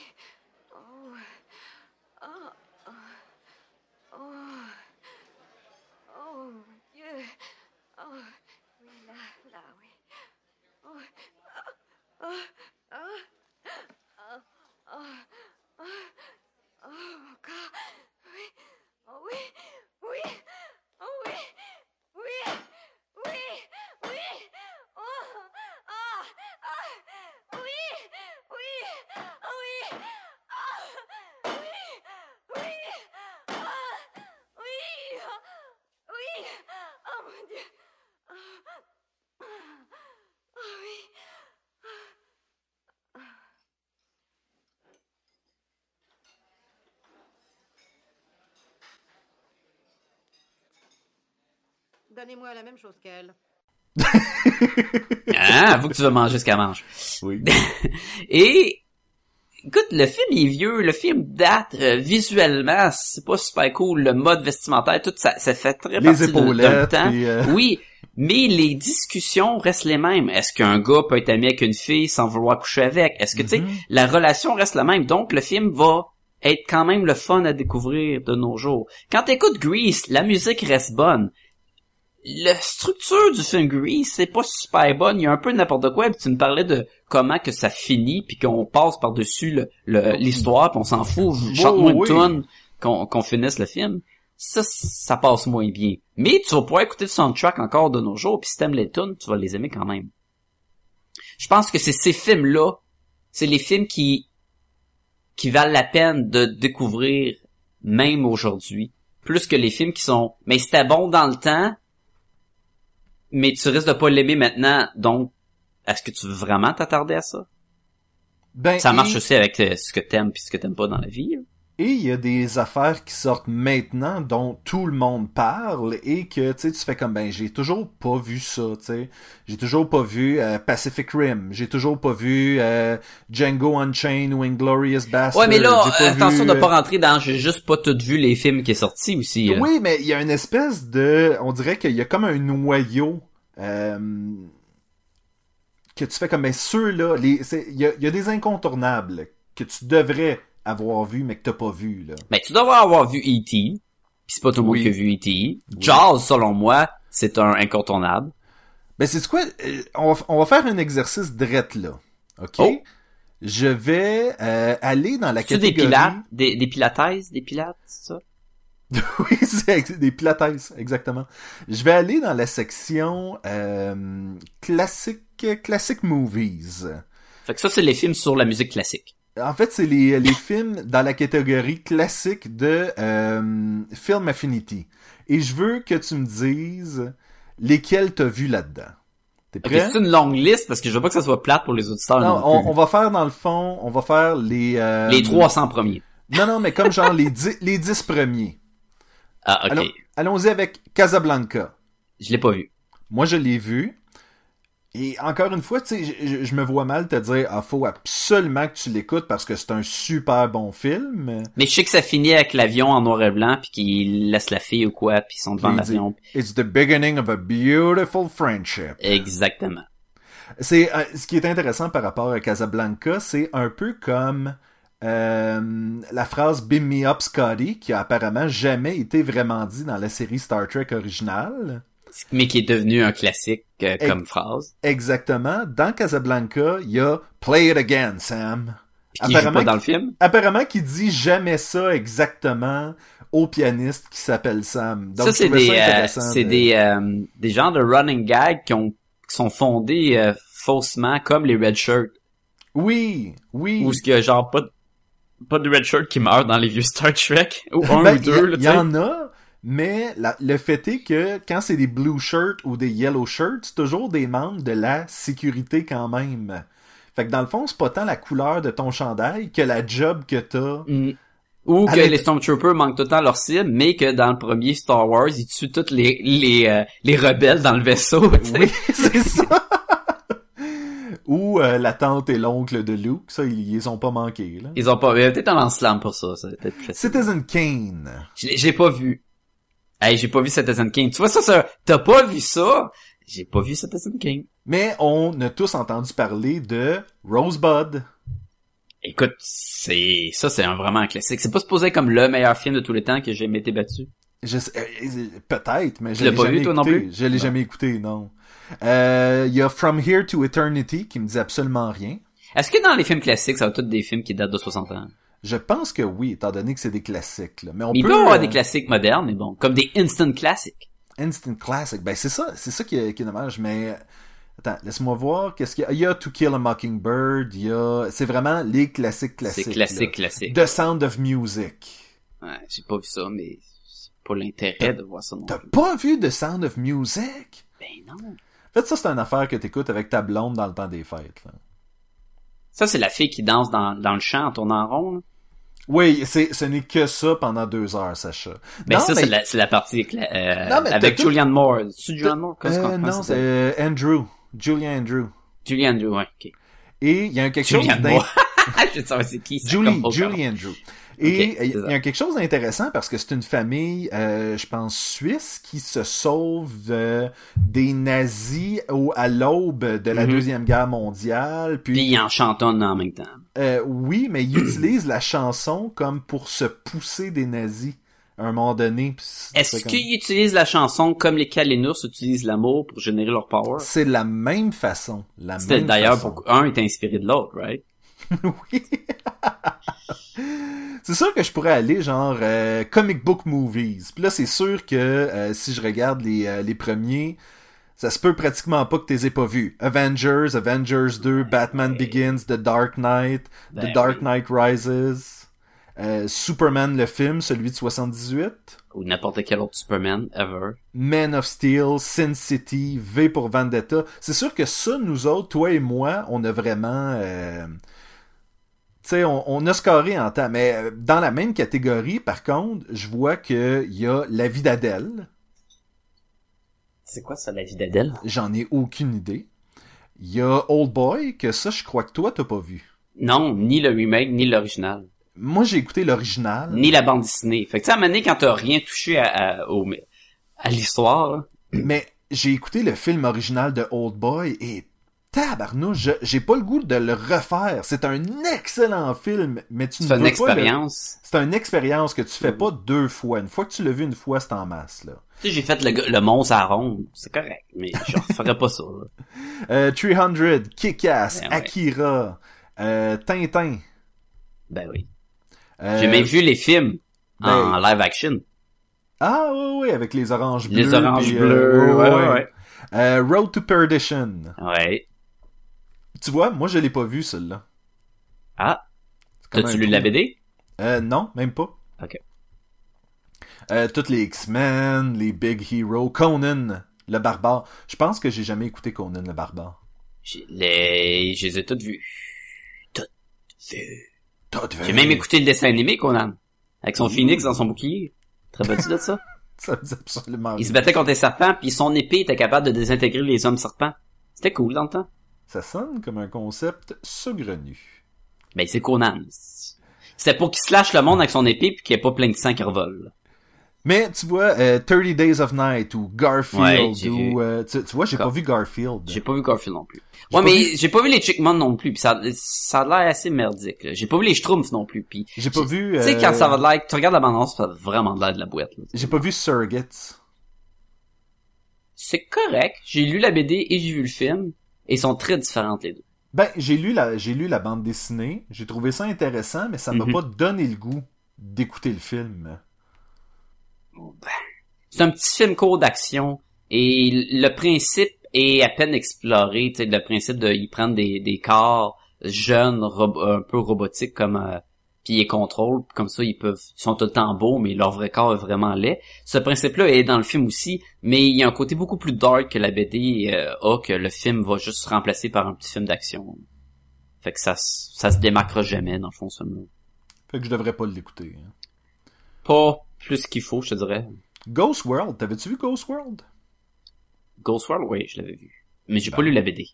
Donnez-moi la même chose qu'elle. Ah, (laughs) faut que tu vas manger ce qu'elle mange. Oui. (laughs) Et écoute, le film est vieux, le film date euh, visuellement, c'est pas super cool, le mode vestimentaire, tout ça, ça fait très Les partie de- d'un temps. euh, Oui, mais les discussions restent les mêmes. Est-ce qu'un gars peut être ami avec une fille sans vouloir coucher avec? Est-ce que tu sais, Mhm. la relation reste la même? Donc le film va être quand même le fun à découvrir de nos jours. Quand t'écoutes Grease, la musique reste bonne. La structure du film Grease, c'est pas super bonne. Il y a un peu n'importe quoi. Puis tu me parlais de comment que ça finit, puis qu'on passe par-dessus l'histoire, puis on s'en fout. Chante-moi une oui. qu'on finisse le film. Ça, ça passe moins bien. Mais tu vas pouvoir écouter le soundtrack encore de nos jours, puis si t'aimes les tunes, tu vas les aimer quand même. Je pense que c'est ces films-là, c'est les films qui qui valent la peine de découvrir même aujourd'hui, plus que les films qui sont mais c'était bon dans le temps, mais tu risques de pas l'aimer maintenant, donc est-ce que tu veux vraiment t'attarder à ça? Ben, Ça marche et- aussi avec euh, ce que t'aimes puis ce que t'aimes pas dans la vie. là. Et il y a des affaires qui sortent maintenant dont tout le monde parle et que tu sais tu fais comme ben j'ai toujours pas vu ça, tu sais. J'ai toujours pas vu euh, Pacific Rim, j'ai toujours pas vu euh, Django Unchained ou Inglorious Bastard. Ouais, mais là, attention vu, de euh, pas rentrer dans j'ai juste pas tout vu les films qui est sorti aussi. là. Oui, mais il y a une espèce de on dirait qu'il y a comme un noyau euh, que tu fais comme ben ceux-là, les c'est- il y a, y a des incontournables que tu devrais avoir vu mais que t'as pas vu là. Mais tu dois avoir vu E.T. Puis c'est pas tout le monde Oui. qui a vu E.T. Jaws, selon moi, c'est un incontournable. Ben c'est quoi euh, on, va, on va faire un exercice drette là. OK? Oh. Je vais euh, aller dans la C'est des catégorie pilates, des, des pilates, des pilates, ça? (laughs) Oui, c'est des pilates, exactement. Je vais aller dans la section euh, classique classic movies. Fait que ça, c'est les films sur la musique classique. En fait, c'est les, les films dans la catégorie classique de euh, Film Affinity. Et je veux que tu me dises lesquels t'as vu là-dedans. T'es prêt? c'est une longue liste parce que je veux pas que ça soit plate pour les auditeurs. Non, Non, on, va faire dans le fond, on va faire les... euh, Les 300 premiers. Non, non, mais comme genre les dix, les dix premiers. Ah, ok. Allons- Allons-y avec Casablanca. Je l'ai pas vu. Moi, je l'ai vu. Et encore une fois, tu sais, je, me vois mal te dire, ah, faut absolument que tu l'écoutes parce que c'est un super bon film. Mais je sais que ça finit avec l'avion en noir et blanc puis qu'il laisse la fille ou quoi puis ils sont devant l'avion. It's the beginning of a beautiful friendship. Exactement. C'est euh, ce qui est intéressant par rapport à Casablanca, c'est un peu comme euh, la phrase "Beam me up, Scotty", qui a apparemment jamais été vraiment dit dans la série Star Trek originale. Mais qui est devenu un classique euh, comme phrase. Exactement. Dans Casablanca, il y a "Play it again, Sam". Qui joue Apparemment pas dans le film? Apparemment, qui dit jamais ça exactement au pianiste qui s'appelle Sam. Donc, ça, c'est des, euh, c'est de- des, euh, des genres de running gags qui, ont, qui sont fondés euh, faussement comme les red shirts. Oui, oui. Ou ce qu'il y a genre pas de, pas de red shirt qui meurt dans les vieux Star Trek. (laughs) Ou un Ben, ou deux, là, Il y, sais. en a, mais la- le fait est que quand c'est des blue shirts ou des yellow shirts, c'est toujours des membres de la sécurité quand même. Fait que dans le fond, c'est pas tant la couleur de ton chandail que la job que t'as. Mm. Ou que Avec- les Stormtroopers manquent tout le temps leur cible, mais que dans le premier Star Wars, ils tuent tous les, les, euh, les rebelles dans le vaisseau. tu sais. Oui, (laughs) c'est ça. (laughs) ou euh, la tante et l'oncle de Luke, ça, ils, ils ont pas manqué. Là. Ils ont pas, il y a peut-être un pour ça, ça. Citizen Kane. J'ai j'ai pas vu. Hey, j'ai pas vu Citizen Kane. Tu vois ça, ça t'as pas vu ça? J'ai pas vu Citizen Kane. Mais on a tous entendu parler de Rosebud. Écoute, c'est ça, c'est un vraiment un classique. C'est pas supposé comme le meilleur film de tous les temps que j'ai jamais été battu. Je sais- euh, peut-être, mais je l'ai pas jamais vu, toi, non plus? Je l'ai jamais écouté, non. Euh, Il y a From Here to Eternity qui me dit absolument rien. Est-ce que dans les films classiques, ça va être tous des films qui datent de 60 ans? Je pense que oui, étant donné que c'est des classiques. Là. Mais on Il peut avoir euh, des classiques modernes, mais bon, comme des instant classiques. instant classic. Ben c'est ça, c'est ça qui est, qui est dommage. Mais attends, laisse-moi voir. Qu'est-ce qu'il y a Il y a To Kill a Mockingbird. Il y a, c'est vraiment les classiques classiques. C'est classique, là. classique. The Sound of Music. Ouais, j'ai pas vu ça, mais c'est pas l'intérêt de voir ça non T'as pas vu The Sound of Music? Ben non. En fait, ça c'est une affaire que t'écoutes avec ta blonde dans le temps des fêtes. Là. Ça, c'est la fille qui danse dans, dans le champ en tournant en rond. là. Oui, c'est, ce n'est que ça pendant deux heures, Sacha. Mais Non, ça, mais- c'est la, c'est la partie avec, euh, Non, mais t'as avec tout- Julianne Moore. C'est Julianne Moore? Qu'est-ce qu'on Euh, pense non, c'est euh, Andrew. Julian Andrew. Julianne, ouais, ok. Et il y a quelque chose Julianne d'in- Moore. (laughs) Je sais pas c'est qui. Julie. Julie Andrew. Et il y a quelque chose d'intéressant parce que c'est une famille, euh, je pense, suisse qui se sauve euh, des nazis au, à l'aube de la Mhm. Deuxième Guerre mondiale. Puis, Puis il en chantonne en même temps. euh, oui, mais il utilise la chanson comme pour se pousser des nazis à un moment donné. Est-ce comme- qu'ils utilisent la chanson comme les Kalinours utilisent l'amour pour générer leur power? C'est la même façon. La C'était d'ailleurs pour un est inspiré de l'autre, right? (laughs) oui. c'est sûr que je pourrais aller genre euh, comic book movies. Puis là, c'est sûr que euh, si je regarde les, euh, les premiers, ça se peut pratiquement pas que tu les aies pas vus. Avengers, Avengers 2, Batman Begins, The Dark Knight, Ben The Dark oui. Knight Rises, Superman le film, celui de 78, Ou n'importe quel autre Superman ever. Man of Steel, Sin City, V pour Vendetta. C'est sûr que ça, nous autres, toi et moi, on a vraiment... tu sais, on, on a scoré en temps. Mais euh, dans la même catégorie, par contre, je vois qu'il y a La vie d'Adèle. C'est quoi ça, la vie d'Adèle? J'en ai aucune idée. Il y a Old Boy, que ça, je crois que toi, t'as pas vu. Non, ni le remake, ni l'original. Moi, j'ai écouté l'original. Ni la bande dessinée. Fait que tu sais, à un moment donné, quand t'as rien touché à, à, au- à l'histoire, Mais j'ai écouté le film original de Old Boy et tabarnouche, je- j'ai pas le goût de le refaire. C'est un excellent film, mais tu ne fais veux une le- expérience. C'est une expérience que tu fais pas deux fois. Une fois que tu l'as vu une fois, c'est en masse, là. Tu sais, j'ai fait le, le monstre à ronde. C'est correct, mais je (laughs) referais pas ça, là. Euh, 300, Kick-Ass, Ben ouais. Akira, euh, Tintin. Ben oui. euh, J'ai même vu les films en ben- live action. Ah oui, oui, avec les oranges bleus. Les oranges euh, bleus, ouais, ouais, ouais. Euh, Road to Perdition. Ouais. Tu vois, moi je l'ai pas vu, celui-là. Ah, t'as-tu lu la BD? Euh, non, même pas. Ok. Euh, toutes les X-Men, les Big Heroes, Conan, le barbare. Je pense que j'ai jamais écouté Conan le barbare. J'ai les... je les ai toutes vues. Toutes vues. T'as vu? J'ai même écouté le dessin animé, Conan. Avec son phoenix dans son bouclier. Très tu de ça? (laughs) Ça me dit absolument Il se battait contre les serpents, puis son épée était capable de désintégrer les hommes serpents. C'était cool dans le temps. Ça sonne comme un concept saugrenu. Ben, c'est Conan. C'était pour qu'il slash le monde avec son épée, puis qu'il n'y ait pas plein de sang qui revole. Mais tu vois, euh, 30 Days of Night ou Garfield ou... euh, tu, tu vois, j'ai pas vu Garfield. J'ai pas vu Garfield non plus. Ouais, mais vu- j'ai pas vu les Chickmon non plus, puis ça, ça a l'air assez merdique. J'ai pas vu les Schtroumpfs non plus, puis... J'ai pas vu... Tu sais, euh, quand ça va de l'air, tu regardes la bande ça a vraiment de l'air de la boîte. là. J'ai pas vu Surrogates. C'est correct. J'ai lu la BD et j'ai vu le film, et ils sont très différentes les deux. Ben, j'ai lu la, j'ai lu la bande dessinée. J'ai trouvé ça intéressant, mais ça m'a Mhm. pas donné le goût d'écouter le film. C'est un petit film court d'action et le principe est à peine exploré, tu sais, le principe de ils prennent des, des corps jeunes, un peu robotiques comme euh, puis ils les contrôlent, comme ça ils peuvent ils sont tout le temps beaux mais leur vrai corps est vraiment laid. Ce principe-là est dans le film aussi, mais il y a un côté beaucoup plus dark que la BD euh, a que le film va juste se remplacer par un petit film d'action. Fait que ça ça se démarquera jamais dans le fond ce film Fait que je devrais pas l'écouter. hein. Pas plus qu'il faut, je te dirais. Ghost World, t'avais-tu vu Ghost World? Ghost World, oui, je l'avais vu. Mais j'ai pas Ben. lu la BD.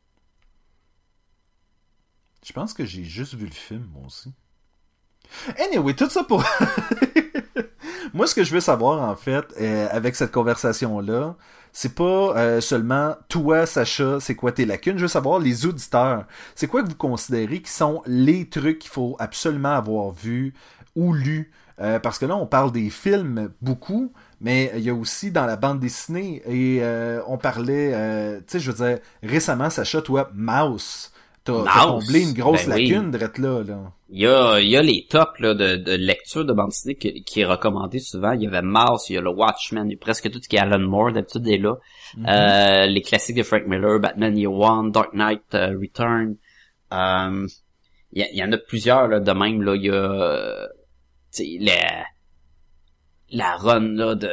Je pense que j'ai juste vu le film, moi aussi. Anyway, tout ça pour... (laughs) moi, ce que je veux savoir, en fait, euh, avec cette conversation-là, c'est pas euh, seulement toi, Sacha, c'est quoi tes lacunes? Je veux savoir, les auditeurs, c'est quoi que vous considérez qui sont les trucs qu'il faut absolument avoir vu ou lu? Euh, parce que là, on parle des films beaucoup, mais il y a aussi dans la bande dessinée, et on parlait, tu sais, je veux dire, récemment, Sacha, toi, Mouse, t'as comblé une grosse Ben oui. lacune drette là, là. Il y a, il y a les tops là, de, de lecture de bande dessinée qui, qui est recommandé souvent. Il y avait Mouse, il y a le Watchmen, il y a presque tout ce qui est Alan Moore, d'habitude est là. Mhm. Euh, les classiques de Frank Miller, Batman Year One, Dark Knight euh, Return. Euh, il, y en a plusieurs là, de même. Là, il y a euh, la, la run là, de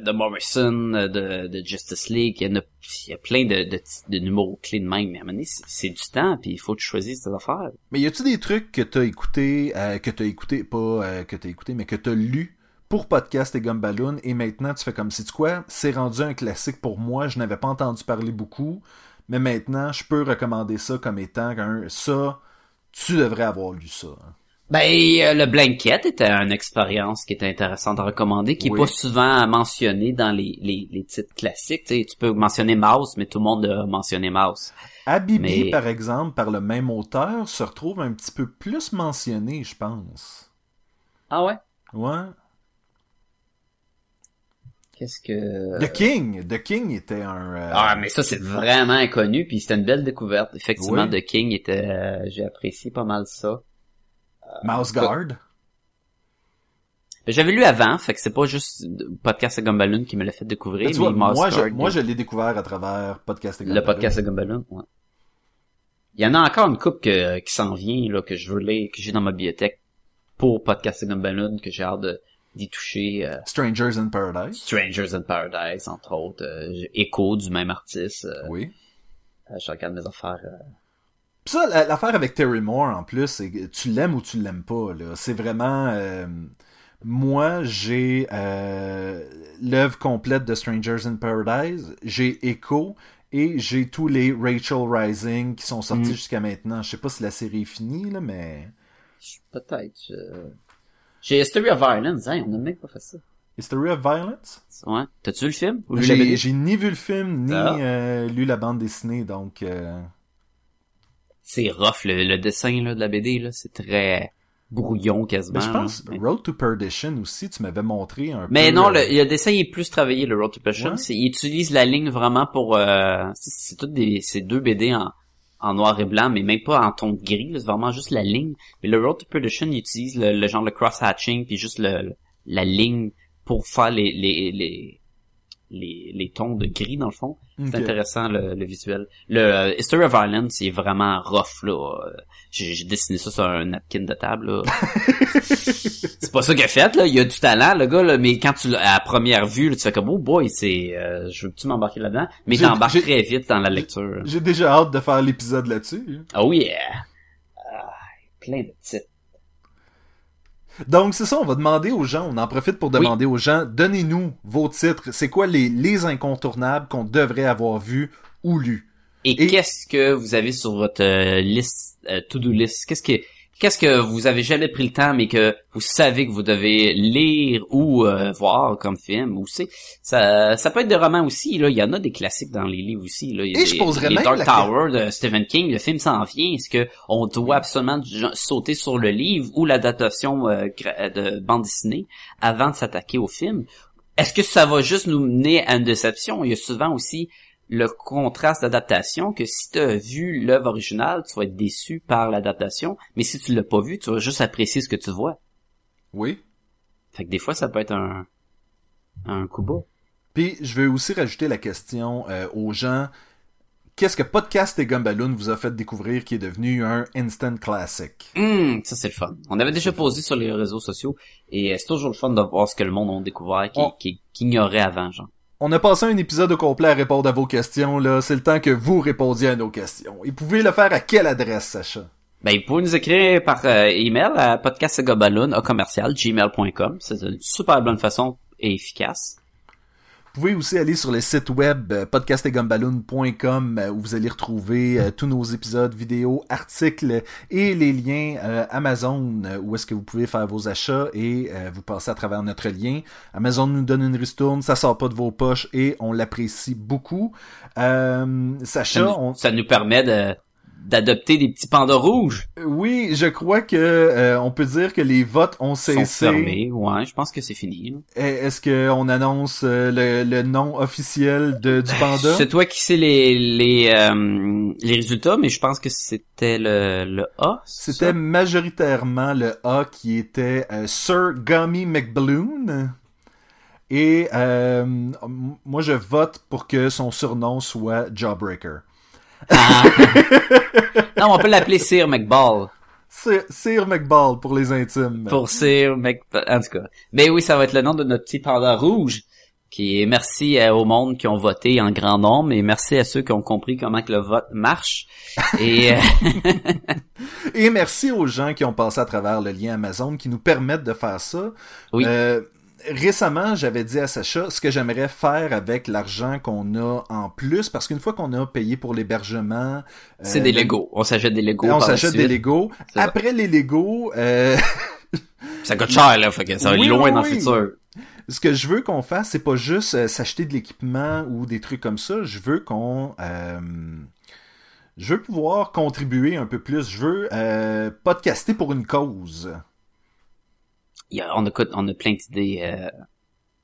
de Morrison, de, Justice League, il y, en a, plein de, de, numéros clés de même, mais à un moment c'est du temps, puis il faut que tu choisisses tes affaires. Mais y a-tu des trucs que t'as écouté, euh, que t'as écouté, pas euh, que t'as écouté, mais que t'as lu pour podcast et Gumballoon, et maintenant tu fais comme si tu quoi, c'est rendu un classique pour moi, je n'avais pas entendu parler beaucoup, mais maintenant je peux recommander ça comme étant un ça, tu devrais avoir lu ça. hein. Ben, euh, le Blanket était une expérience qui était intéressante à recommander, qui est Oui. pas souvent mentionnée dans les, les, les titres classiques. Tu sais, tu peux mentionner Mouse, mais tout le monde a mentionné Mouse. Habibi, Mais- par exemple, par le même auteur, se retrouve un petit peu plus mentionné, je pense. Ah ouais? Ouais. Qu'est-ce que... The King, The King était un. euh, Ah, mais ça, c'est vraiment inconnu, puis c'était une belle découverte. Effectivement, Oui. The King était... euh, J'ai apprécié pas mal ça. Mouse Guard. J'avais lu avant, fait que c'est pas juste Podcast de Gumballoon qui me l'a fait découvrir, vois, mais Mouse moi, je, moi, je l'ai découvert à travers podcast le Gumballoon. podcast de Gumballoon, ouais. Il y en a encore une coupe que, qui s'en vient, là, que je lire, que j'ai dans ma bibliothèque pour Podcast de Gumballoon, que j'ai hâte de- d'y toucher. euh, Strangers in Paradise. Strangers in Paradise, entre autres. euh, Echo du même artiste. euh, Oui. euh, je regarde mes affaires. Pis ça, la- l'affaire avec Terry Moore, en plus, c'est que tu l'aimes ou tu l'aimes pas, là. C'est vraiment... euh, moi, j'ai euh, l'œuvre complète de Strangers in Paradise, j'ai Echo, et j'ai tous les Rachel Rising qui sont sortis Mm. jusqu'à maintenant. Je sais pas si la série est finie, là, mais... Peut-être. je- J'ai History of Violence, hein, on a même pas fait ça. History of Violence? Ouais. T'as-tu vu le film? Ou j'ai ni vu le film, ni Ah. euh, lu la bande dessinée, donc... C'est rough, le, le dessin là, de la BD, là. C'est très brouillon quasiment. Mais je pense, là. Road to Perdition aussi, tu m'avais montré un Mais peu... non, euh, le, le dessin est plus travaillé, le Road to. Ouais. C'est, il utilise la ligne vraiment pour... Euh, c'est, toutes des, c'est deux BD en, en noir et blanc, mais même pas en ton gris. C'est vraiment juste la ligne. Mais le Road to Perdition, il utilise le, le genre de cross-hatching, puis juste le, le- la ligne pour faire les, les, les, les, les tons de gris, dans le fond. C'est intéressant, le, le visuel. Le euh, History of Ireland, c'est vraiment rough, là. Euh, J'ai, dessiné ça sur un napkin de table, (laughs) c'est pas ça qu'il a fait, là. Il a du talent, le gars, là. Mais quand tu à première vue, là, tu fais comme, oh boy, c'est, euh, je veux-tu m'embarquer là-dedans? Mais t'embarques très vite dans la lecture. J'ai déjà hâte de faire l'épisode là-dessus. Oh yeah! Ah, plein de titres. Donc c'est ça, on va demander aux gens, on en profite pour demander aux gens, donnez-nous vos titres, c'est quoi les, les incontournables qu'on devrait avoir vus ou lus? Et, Et- qu'est-ce que vous avez sur votre euh, liste, euh, to-do list? Qu'est-ce que, qu'est-ce que vous avez jamais pris le temps, mais que vous savez que vous devez lire ou euh, voir comme film ou c'est, ça, ça peut être des romans aussi, là. Il y en a des classiques dans les livres aussi, là. Il y a Et des- je poserais les même Dark la- Tower de Stephen King, le film s'en vient. Est-ce que on doit absolument sauter sur le livre ou l'adaptation euh, gra- de bande dessinée avant de s'attaquer au film? Est-ce que ça va juste nous mener à une déception? Il y a souvent aussi le contraste d'adaptation que si tu as vu l'œuvre originale, tu vas être déçu par l'adaptation, mais si tu l'as pas vu, tu vas juste apprécier ce que tu vois. Oui. Fait que des fois, ça peut être un, un coup bas. Puis je veux aussi rajouter la question euh, aux gens, qu'est-ce que Podcast et Gumballoon vous a fait découvrir qui est devenu un instant classic? Hum, ça c'est le fun. On avait déjà posé sur les réseaux sociaux et euh, c'est toujours le fun de voir ce que le monde a découvert qui, qui, qui ignorait avant, genre. On a passé un épisode au complet à répondre à vos questions, là. C'est le temps que vous répondiez à nos questions. Et vous pouvez le faire à quelle adresse, Sacha? Ben, vous pouvez nous écrire par euh, email à podcastgobaloon à commercial gmail.com. C'est une super bonne façon et efficace. Vous pouvez aussi aller sur le site web euh, podcastetgumballoon.com euh, où vous allez retrouver euh, tous nos épisodes vidéo, articles et les liens euh, Amazon où est-ce que vous pouvez faire vos achats et euh, vous passez à travers notre lien. Amazon nous donne une ristourne, ça sort pas de vos poches et on l'apprécie beaucoup. Euh, Sacha, on... ça nous permet de d'adopter des petits pandas rouges. oui, je crois que euh, on peut dire que les votes ont Sont cessé. fermés. Ouais, je pense que c'est fini. Eh, Est-ce qu'on annonce euh, le, le nom officiel de, du panda? C'est toi qui sais les les euh, les résultats, mais je pense que c'était le le A. C'était majoritairement le A qui était euh, Sir Gummy McBloon. Et euh, moi, je vote pour que son surnom soit Jawbreaker. Ah. (laughs) non, on peut l'appeler Sir McBall. Sir, McBall pour les intimes. Pour Sir Mc... En tout cas. Mais oui, ça va être le nom de notre petit panda rouge Puis merci euh, au monde qui ont voté en grand nombre et merci à ceux qui ont compris comment que le vote marche. Et euh, (laughs) Et merci aux gens qui ont passé à travers le lien Amazon qui nous permettent de faire ça. Oui. Euh, récemment, j'avais dit à Sacha ce que j'aimerais faire avec l'argent qu'on a en plus, parce qu'une fois qu'on a payé pour l'hébergement... c'est euh, des Legos. On s'achète des Legos. On s'achète des Legos. C'est. Après les Legos, euh, (laughs) Ça coûte cher là, fait que ça va Oui, loin oui, dans le oui. futur. ce que je veux qu'on fasse, c'est pas juste euh, s'acheter de l'équipement ou des trucs comme ça. Je veux qu'on... euh, je veux pouvoir contribuer un peu plus. Je veux euh, podcaster pour une cause. Y a- on, a, on a plein d'idées. euh,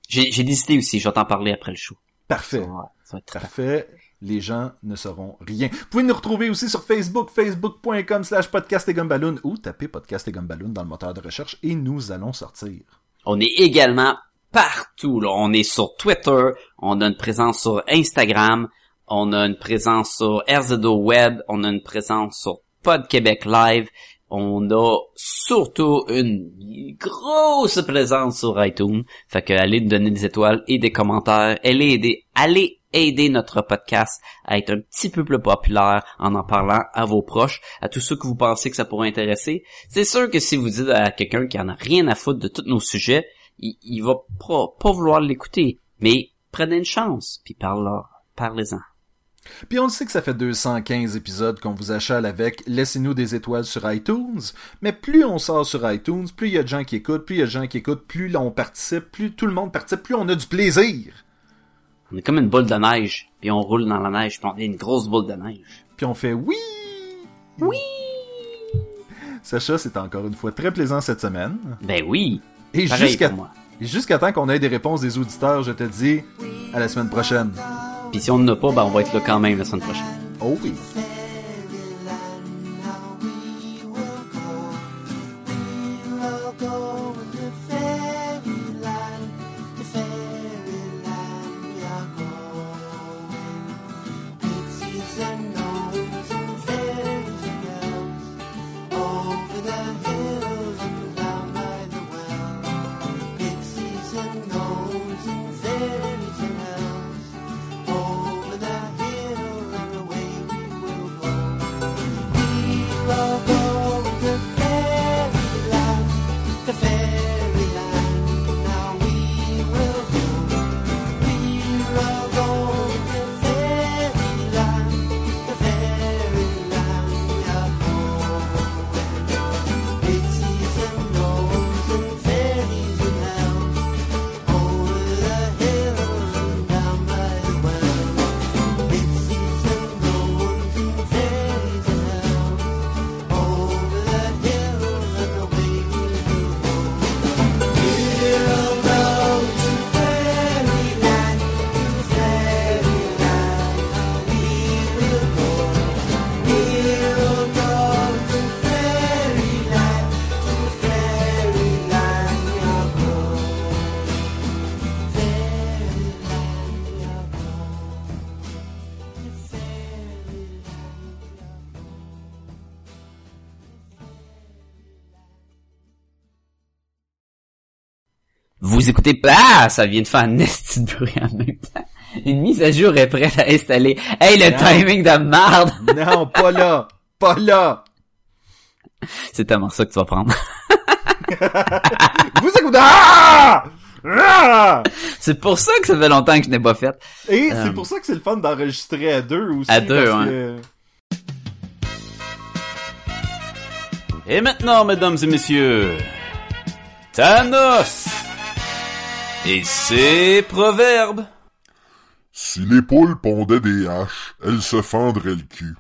J'ai des idées aussi, je vais t'en parler après le show. Parfait. Ça va, ça va être très Parfait. Les gens ne sauront rien. Vous pouvez nous retrouver aussi sur Facebook, facebook.com slash podcast et gumballoon ou taper podcast et gumballoon dans le moteur de recherche et nous allons sortir. On est également partout. Là. On est sur Twitter, on a une présence sur Instagram, on a une présence sur RZO Web, on a une présence sur Pod Québec Live, on a surtout une grosse présence sur iTunes. Fait que allez nous donner des étoiles et des commentaires. Allez aider, allez aider notre podcast à être un petit peu plus populaire en en parlant à vos proches, à tous ceux que vous pensez que ça pourrait intéresser. C'est sûr que si vous dites à quelqu'un qui en a rien à foutre de tous nos sujets, il, va pas, pas vouloir l'écouter. Mais prenez une chance, puis parle parlez-en. Puis on le sait que ça fait 215 épisodes qu'on vous achale avec Laissez-nous des étoiles sur iTunes, mais plus on sort sur iTunes, plus il y a de gens qui écoutent, plus il y a de gens qui écoutent, plus on participe, plus tout le monde participe, plus on a du plaisir. On est comme une boule de neige, puis on roule dans la neige, puis on est une grosse boule de neige. Puis on fait oui! Oui! Sacha, c'est encore une fois très plaisant cette semaine. Ben oui, Et jusqu'à jusqu'à temps qu'on ait des réponses des auditeurs, je te dis à la semaine prochaine. Puis si on n'en a pas, ben on va être là quand même la semaine prochaine. Oh oui! Écoutez pas, ah, ça vient de faire un (laughs) esti de bruit en même temps. Une mise à jour est prête à installer. Hey, le Non. timing de merde! (laughs) Non, pas là! Pas là! C'est tellement ça que tu vas prendre. (laughs) Vous écoutez... Ah! Ah! C'est pour ça que ça fait longtemps que je n'ai pas fait. Et Euh. c'est pour ça que c'est le fun d'enregistrer à deux aussi. À deux, parce ouais. que- Et maintenant, mesdames et messieurs, Thanos et ses proverbes. Si les poules pondaient des haches, elles se fendraient le cul.